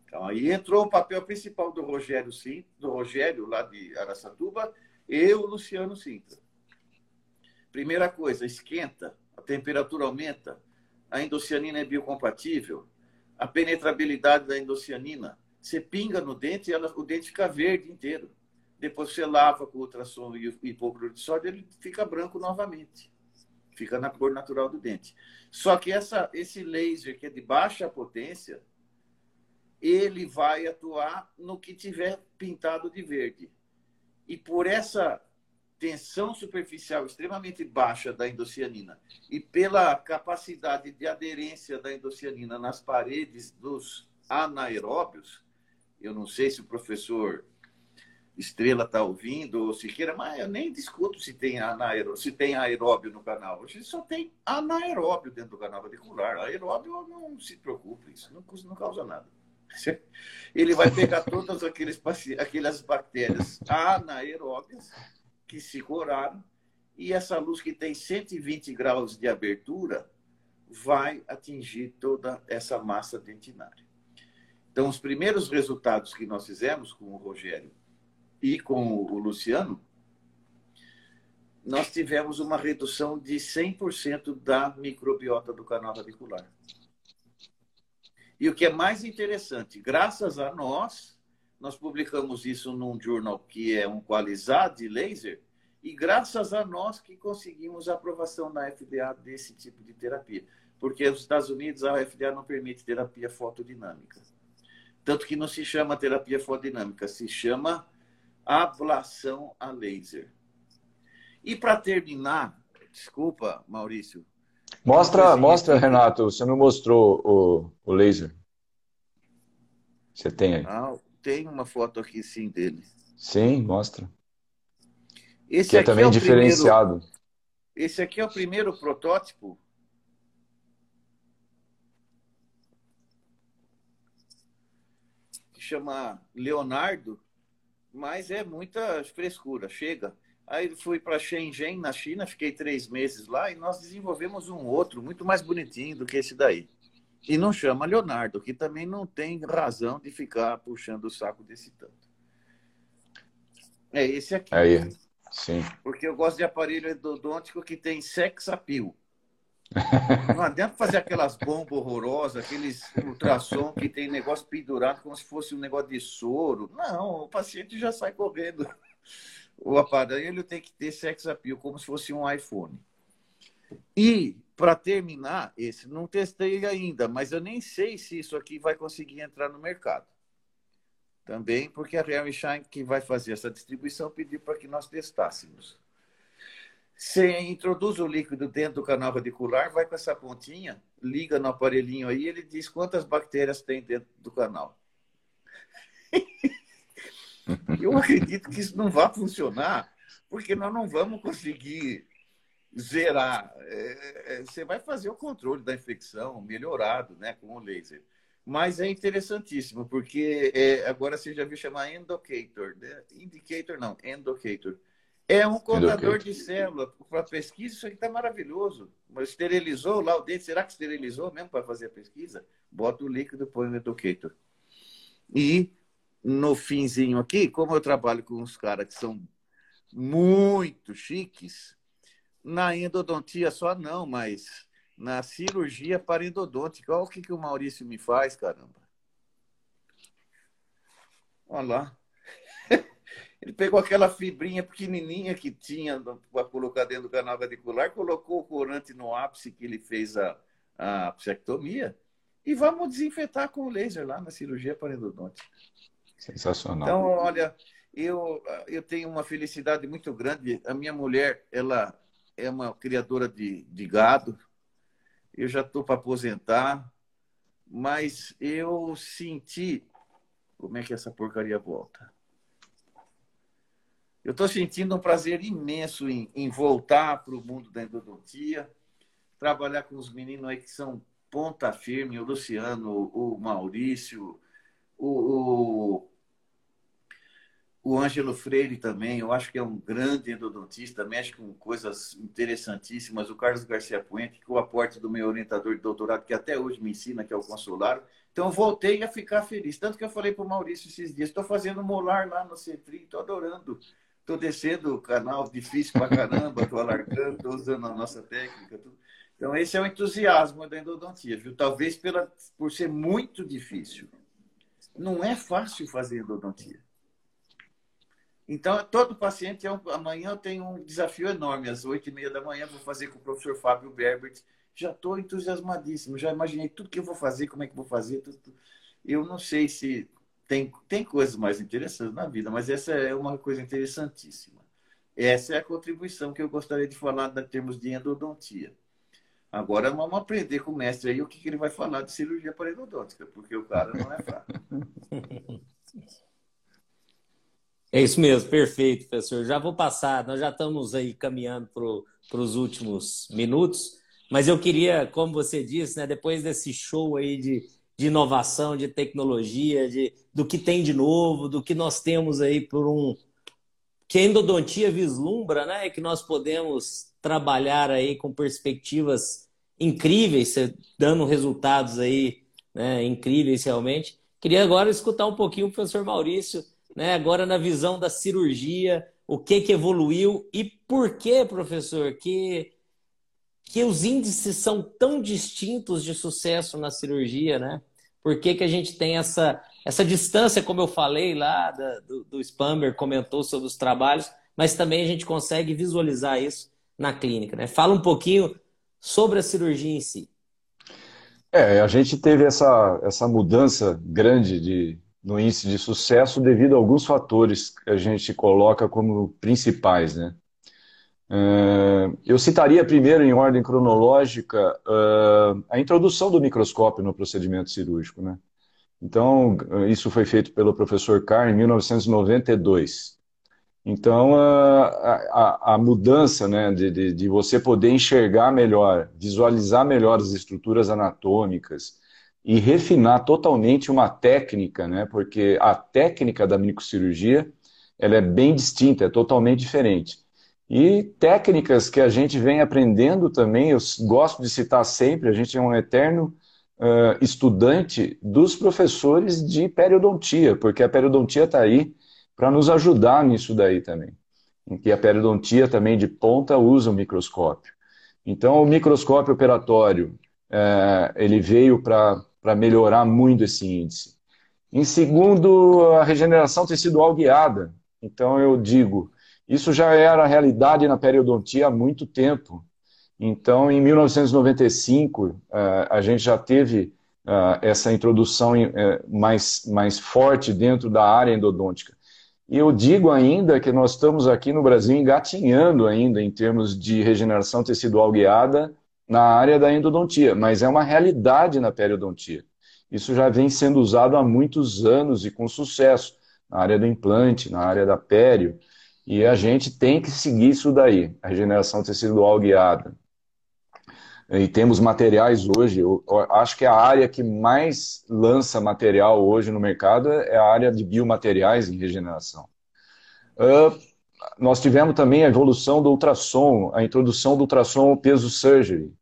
Então, aí entrou o papel principal do Rogério, sim, do Rogério, lá de Araçatuba, e o Luciano Sintra. Primeira coisa, esquenta, a temperatura aumenta, a endocianina é biocompatível, a penetrabilidade da endocianina você pinga no dente e ela, o dente fica verde inteiro. Depois você lava com ultrassom e hipoclorito de sódio, ele fica branco novamente. Fica na cor natural do dente. Só que essa, esse laser que é de baixa potência, ele vai atuar no que tiver pintado de verde. E por essa tensão superficial extremamente baixa da endocianina e pela capacidade de aderência da endocianina nas paredes dos anaeróbios, eu não sei se o professor Estrela está ouvindo, ou Siqueira, mas eu nem discuto se tem, anaeró, se tem aeróbio no canal. Hoje só tem anaeróbio dentro do canal radicular. Aeróbio não se preocupe, isso não, não causa nada. Ele vai pegar todas aqueles, aquelas bactérias anaeróbias que se curaram e essa luz que tem 120 graus de abertura vai atingir toda essa massa dentinária. Então, os primeiros resultados que nós fizemos com o Rogério e com o Luciano, nós tivemos uma redução de 100% da microbiota do canal radicular. E o que é mais interessante, graças a nós, nós publicamos isso num jornal que é um qualizado de laser, e graças a nós que conseguimos a aprovação da FDA desse tipo de terapia. Porque nos Estados Unidos a FDA não permite terapia fotodinâmica. Tanto que não se chama terapia fotodinâmica, se chama ablação a laser. E para terminar, desculpa, Maurício. Mostra, mostra, Renato, você não mostrou o, o laser. Você tem aí? Ah, tem uma foto aqui sim dele. Sim, mostra. Esse que é também é diferenciado. Primeiro, esse aqui é o primeiro protótipo. Que chama Leonardo mas é muita frescura. Chega. Aí fui para Shenzhen, na China, fiquei três meses lá e nós desenvolvemos um outro muito mais bonitinho do que esse daí. E não chama Leonardo, que também não tem razão de ficar puxando o saco desse tanto. É esse aqui. Aí, sim. Porque eu gosto de aparelho endodôntico que tem sex appeal. Não adianta fazer aquelas bombas horrorosas, aqueles ultrassom que tem negócio pendurado como se fosse um negócio de soro. Não, o paciente já sai correndo. O aparelho tem que ter sex appeal, como se fosse um iPhone. E, para terminar, esse não testei ainda, mas eu nem sei se isso aqui vai conseguir entrar no mercado. Também porque a Real Shine, que vai fazer essa distribuição, pediu para que nós testássemos. Você introduz o líquido dentro do canal radicular, vai com essa pontinha, liga no aparelhinho aí, ele diz quantas bactérias tem dentro do canal. Eu acredito que isso não vai funcionar, porque nós não vamos conseguir zerar. É, é, você vai fazer o controle da infecção melhorado né, com o laser. Mas é interessantíssimo, porque é, agora você já viu chamar endocator. Né? Indicator não, endocator é um contador de célula. Para pesquisa, isso aqui está maravilhoso. Mas esterilizou lá o dente. Será que esterilizou mesmo para fazer a pesquisa? Bota o líquido, põe no educator. E no finzinho aqui, como eu trabalho com uns caras que são muito chiques, na endodontia só não, mas na cirurgia parendodôntica. Olha o que, que o Maurício me faz, caramba. Olha lá. Ele pegou aquela fibrinha pequenininha que tinha para colocar dentro do canal radicular, colocou o corante no ápice que ele fez a, a psectomia e vamos desinfetar com o laser lá na cirurgia parendodôntica. Sensacional. Então, olha, eu, eu tenho uma felicidade muito grande. A minha mulher, ela é uma criadora de, de gado. Eu já estou para aposentar, mas eu senti como é que essa porcaria volta. Eu estou sentindo um prazer imenso em, em voltar para o mundo da endodontia, trabalhar com os meninos aí que são ponta firme, o Luciano, o Maurício, o, o, o Ângelo Freire também, eu acho que é um grande endodontista, mexe com coisas interessantíssimas. O Carlos Garcia Puente, que é o aporte do meu orientador de doutorado, que até hoje me ensina, que é o consular. Então, eu voltei a ficar feliz. Tanto que eu falei para o Maurício esses dias, estou fazendo molar lá no Centri, estou adorando. Estou descendo o canal difícil para caramba, estou alargando, estou usando a nossa técnica. Então, esse é o entusiasmo da endodontia, viu? Talvez pela, por ser muito difícil. Não é fácil fazer endodontia. Então, todo paciente, é um, amanhã eu tenho um desafio enorme. Às oito e meia da manhã, vou fazer com o professor Fábio Berbert. Já estou entusiasmadíssimo, já imaginei tudo que eu vou fazer, como é que vou fazer. Tudo. Eu não sei se tem, tem coisas mais interessantes na vida, mas essa é uma coisa interessantíssima. Essa é a contribuição que eu gostaria de falar em termos de endodontia. Agora vamos aprender com o mestre aí o que, que ele vai falar de cirurgia endodôntica, porque o cara não é fraco. É isso mesmo, perfeito, professor. Já vou passar, nós já estamos aí caminhando para os últimos minutos, mas eu queria, como você disse, né, depois desse show aí de, de inovação, de tecnologia, de, do que tem de novo, do que nós temos aí por um. que a endodontia vislumbra, né? Que nós podemos trabalhar aí com perspectivas incríveis, dando resultados aí né, incríveis realmente. Queria agora escutar um pouquinho o professor Maurício, né, agora na visão da cirurgia, o que, que evoluiu e por que, professor, que, que os índices são tão distintos de sucesso na cirurgia, né? Por que, que a gente tem essa, essa distância, como eu falei lá, da, do, do Spammer comentou sobre os trabalhos, mas também a gente consegue visualizar isso na clínica, né? Fala um pouquinho sobre a cirurgia em si. É, a gente teve essa, essa mudança grande de, no índice de sucesso devido a alguns fatores que a gente coloca como principais, né? Uh, eu citaria primeiro, em ordem cronológica, uh, a introdução do microscópio no procedimento cirúrgico. Né? Então, isso foi feito pelo professor Carr em 1992. Então, a, a, a mudança né, de, de, de, você poder enxergar melhor, visualizar melhor as estruturas anatômicas e refinar totalmente uma técnica, né, porque a técnica da microcirurgia ela é bem distinta, é totalmente diferente. E técnicas que a gente vem aprendendo também, eu gosto de citar sempre, a gente é um eterno uh, estudante dos professores de periodontia, porque a periodontia está aí para nos ajudar nisso daí também. Em que a periodontia também de ponta usa o microscópio. Então, o microscópio operatório, ele veio para melhorar muito esse índice. Em segundo, a regeneração tecidual guiada. Então, eu digo, isso já era realidade na periodontia há muito tempo. Então, em 1995, é, a gente já teve é, essa introdução é, mais, mais forte dentro da área endodôntica. E eu digo ainda que nós estamos aqui no Brasil engatinhando ainda em termos de regeneração tecidual guiada na área da endodontia, mas é uma realidade na periodontia. Isso já vem sendo usado há muitos anos e com sucesso na área do implante, na área da pério, e a gente tem que seguir isso daí, a regeneração tecidual guiada e temos materiais hoje. Eu acho que a área que mais lança material hoje no mercado é a área de biomateriais em regeneração. Uh, nós tivemos também a evolução do ultrassom, a introdução do ultrassom peso surgery.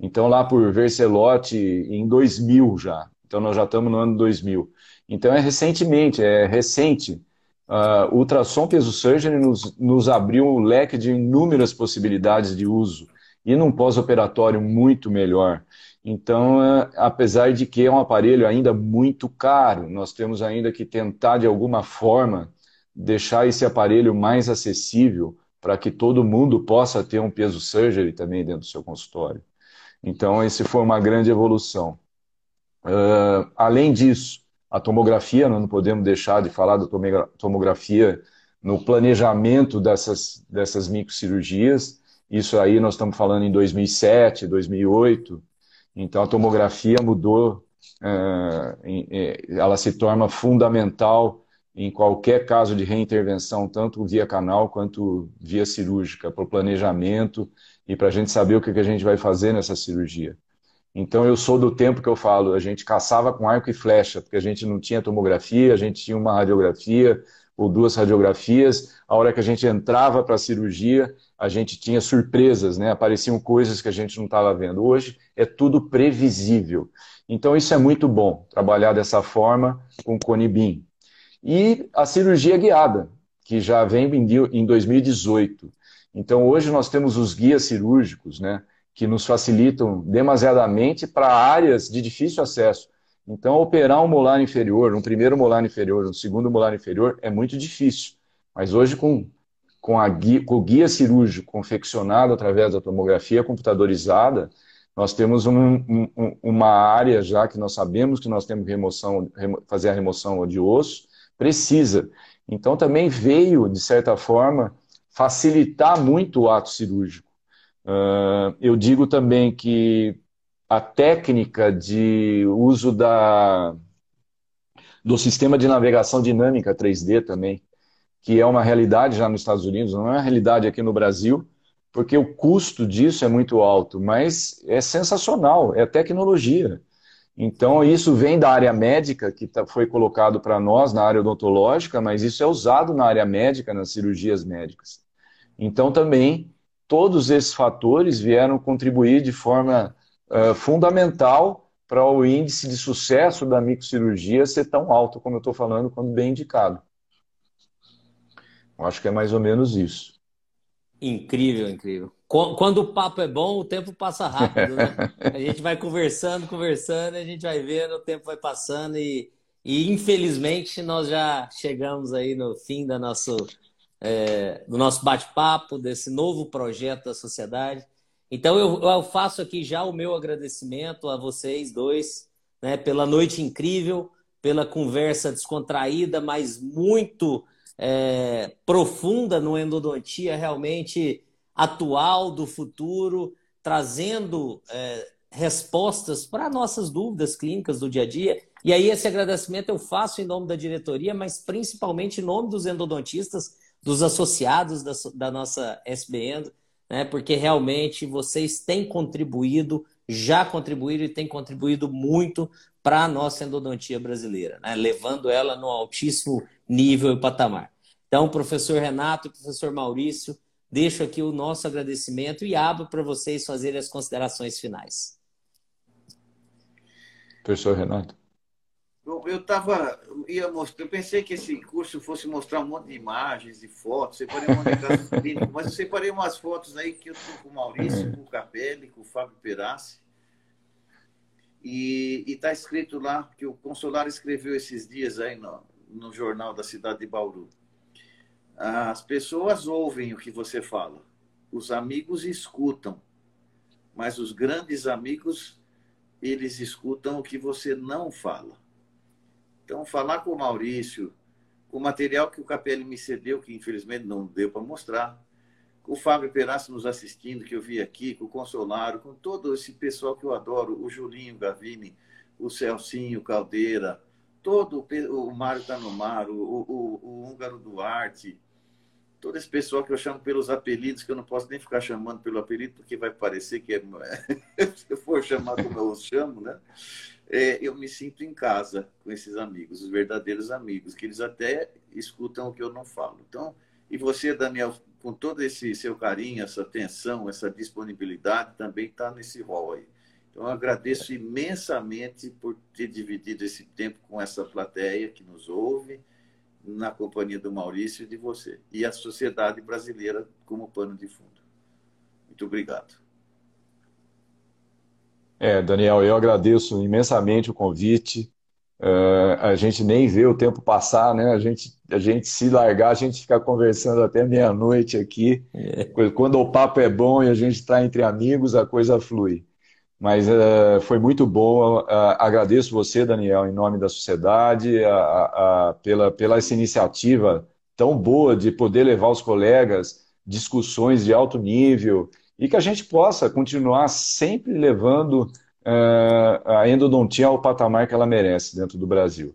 Então, lá por Vercelotti, em 2000 já. Então, nós já estamos no ano 2000. Então, é recentemente, é recente. Uh, o ultrassom peso surgery nos, nos abriu um leque de inúmeras possibilidades de uso e num pós-operatório muito melhor. Então, é, apesar de que é um aparelho ainda muito caro, nós temos ainda que tentar, de alguma forma, deixar esse aparelho mais acessível para que todo mundo possa ter um peso surgery também dentro do seu consultório. Então, esse foi uma grande evolução. Uh, além disso, a tomografia, não podemos deixar de falar da tomografia no planejamento dessas, dessas microcirurgias. Isso aí nós estamos falando em 2007, 2008. Então a tomografia mudou, é, ela se torna fundamental em qualquer caso de reintervenção, tanto via canal quanto via cirúrgica, para o planejamento e para a gente saber o que a gente vai fazer nessa cirurgia. Então eu sou do tempo que eu falo, a gente caçava com arco e flecha, porque a gente não tinha tomografia, a gente tinha uma radiografia ou duas radiografias. A hora que a gente entrava para a cirurgia, a gente tinha surpresas, né? Apareciam coisas que a gente não estava vendo. Hoje é tudo previsível. Então isso é muito bom, trabalhar dessa forma com o Conibin. E a cirurgia guiada, que já vem em 2018. Então hoje nós temos os guias cirúrgicos, né? Que nos facilitam demasiadamente para áreas de difícil acesso. Então, operar um molar inferior, um primeiro molar inferior, um segundo molar inferior, é muito difícil. Mas hoje, com com, a guia, com o guia cirúrgico confeccionado através da tomografia computadorizada, nós temos um, um, uma área já que nós sabemos que nós temos que remoção, fazer a remoção de osso, precisa. Então também veio, de certa forma, facilitar muito o ato cirúrgico. Uh, eu digo também que a técnica de uso da, do sistema de navegação dinâmica 3D também, que é uma realidade já nos Estados Unidos, não é uma realidade aqui no Brasil, porque o custo disso é muito alto, mas é sensacional, é tecnologia. Então, isso vem da área médica, que tá, foi colocado para nós na área odontológica, mas isso é usado na área médica, nas cirurgias médicas. Então, também, todos esses fatores vieram contribuir de forma uh, fundamental para o índice de sucesso da microcirurgia ser tão alto, como eu estou falando, quando bem indicado. Eu acho que é mais ou menos isso. Incrível, incrível. Quando o papo é bom, o tempo passa rápido, né? A gente vai conversando, conversando, a gente vai vendo, o tempo vai passando e, e infelizmente nós já chegamos aí no fim da nosso, é, do nosso bate-papo, desse novo projeto da sociedade. Então eu, eu, faço aqui já o meu agradecimento a vocês dois, né, pela noite incrível, pela conversa descontraída, mas muito é, profunda no endodontia realmente atual, do futuro, trazendo é, respostas para nossas dúvidas clínicas do dia a dia. E aí, esse agradecimento eu faço em nome da diretoria, mas principalmente em nome dos endodontistas, dos associados da, da nossa SBN, né? porque realmente vocês têm contribuído, já contribuíram e têm contribuído muito para a nossa endodontia brasileira, né? levando ela no altíssimo nível e patamar. Então, professor Renato e professor Maurício, deixo aqui o nosso agradecimento e abro para vocês fazerem as considerações finais. Professor Renato. Bom, eu estava, ia mostrar, eu pensei que esse curso fosse mostrar um monte de imagens e fotos, separei um monte de casos clínicos, mas eu separei umas fotos aí que eu estou com o Maurício, com o Capelli, com o Fábio Perassi, e está escrito lá que o Consular escreveu esses dias aí no, no jornal da cidade de Bauru. As pessoas ouvem o que você fala, os amigos escutam, mas os grandes amigos, eles escutam o que você não fala. Então, falar com o Maurício, com o material que o Capelli me cedeu, que infelizmente não deu para mostrar, com o Fábio Peraço nos assistindo, que eu vi aqui, com o Consolaro, com todo esse pessoal que eu adoro, o Julinho Gavini, o Celcinho Caldeira, todo o Mário Tanomaro, o, o, o Húngaro Duarte, todo esse pessoal que eu chamo pelos apelidos, que eu não posso nem ficar chamando pelo apelido, porque vai parecer que é. Se eu for chamar como eu chamo, né? É, eu me sinto em casa com esses amigos, os verdadeiros amigos, que eles até escutam o que eu não falo. Então, e você, Daniel, com todo esse seu carinho, essa atenção, essa disponibilidade, também está nesse rol aí. Então, eu agradeço imensamente por ter dividido esse tempo com essa plateia que nos ouve na companhia do Maurício e de você. E a sociedade brasileira como pano de fundo. Muito obrigado. É, Daniel, eu agradeço imensamente o convite. Uh, a gente nem vê o tempo passar, né? A gente, a gente se largar, a gente fica conversando até meia-noite aqui. É. Quando o papo é bom e a gente está entre amigos, a coisa flui. Mas uh, foi muito bom. Uh, agradeço você, Daniel, em nome da sociedade, pela, pela essa iniciativa tão boa de poder levar os colegas discussões de alto nível e que a gente possa continuar sempre levando a endodontia ao patamar que ela merece dentro do Brasil.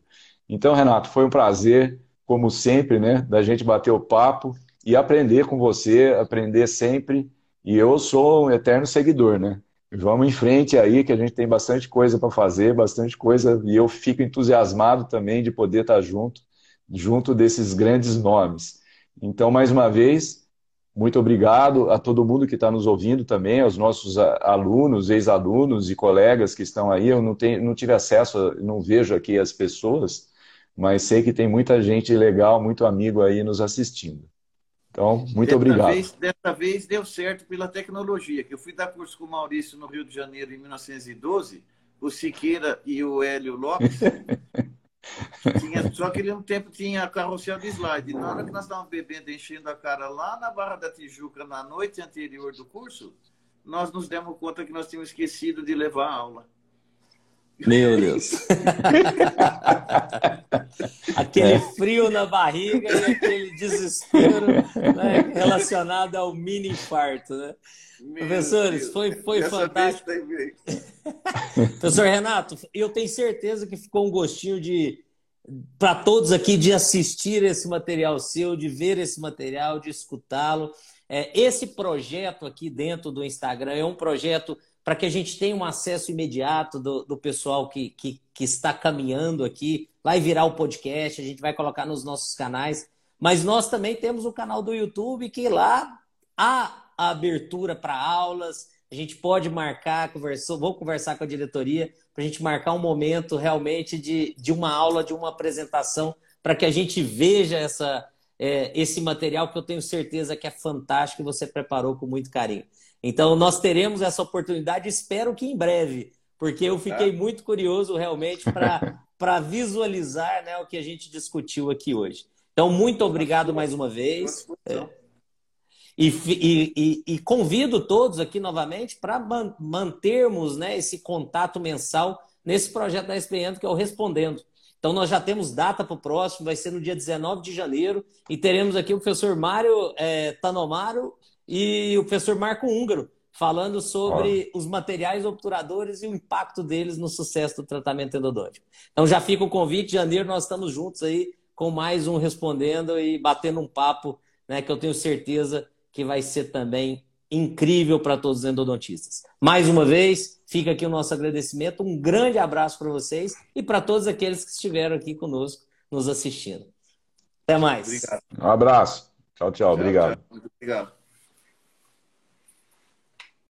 Então, Renato, foi um prazer, como sempre, né, da gente bater o papo e aprender com você, aprender sempre. E eu sou um eterno seguidor, né? Vamos em frente aí, que a gente tem bastante coisa para fazer, bastante coisa, e eu fico entusiasmado também de poder estar junto, junto desses grandes nomes. Então, mais uma vez, muito obrigado a todo mundo que está nos ouvindo também, aos nossos alunos, ex-alunos e colegas que estão aí. Eu não, tenho, não tive acesso, não vejo aqui as pessoas, mas sei que tem muita gente legal, muito amigo aí nos assistindo. Então, muito dessa obrigado. Vez, dessa vez deu certo pela tecnologia, que eu fui dar curso com o Maurício no Rio de Janeiro em 1912, o Siqueira e o Hélio Lopes. só que ele um tempo tinha carrossel de slide. Na hora que nós estávamos bebendo, enchendo a cara lá na Barra da Tijuca, na noite anterior do curso, nós nos demos conta que nós tínhamos esquecido de levar a aula. Meu Deus. aquele é. frio na barriga e aquele desespero né, relacionado ao mini infarto, né? Meu Professores, Deus. foi, foi fantástico. Professor Renato, eu tenho certeza que ficou um gostinho de para todos aqui de assistir esse material seu, de ver esse material, de escutá-lo. É, esse projeto aqui dentro do Instagram é um projeto para que a gente tenha um acesso imediato do, do pessoal que, que, que, está caminhando aqui. Vai virar o podcast, a gente vai colocar nos nossos canais. Mas nós também temos o canal do YouTube, que lá há a abertura para aulas. A gente pode marcar, conversou, vou conversar com a diretoria para a gente marcar um momento realmente de, de uma aula, de uma apresentação, para que a gente veja essa, é, esse material que eu tenho certeza que é fantástico e você preparou com muito carinho. Então, nós teremos essa oportunidade, espero que em breve, porque eu fiquei é. muito curioso realmente para visualizar né, o que a gente discutiu aqui hoje. Então, muito obrigado mais uma vez. E, e, e, convido todos aqui novamente para mantermos né, esse contato mensal nesse projeto da SPN, que é o Respondendo. Então, nós já temos data para o próximo, vai ser no dia 19 de janeiro, e teremos aqui o professor Mário é, Tanomaro e o professor Marco Húngaro, falando sobre os materiais obturadores e o impacto deles no sucesso do tratamento endodôntico. Então, já fica o convite, janeiro nós estamos juntos aí com mais um Respondendo e batendo um papo, né, que eu tenho certeza que vai ser também incrível para todos os endodontistas. Mais uma vez, fica aqui o nosso agradecimento, um grande abraço para vocês e para todos aqueles que estiveram aqui conosco nos assistindo. Até mais. Obrigado. Um abraço. Tchau, tchau. tchau obrigado. Tchau. Muito obrigado.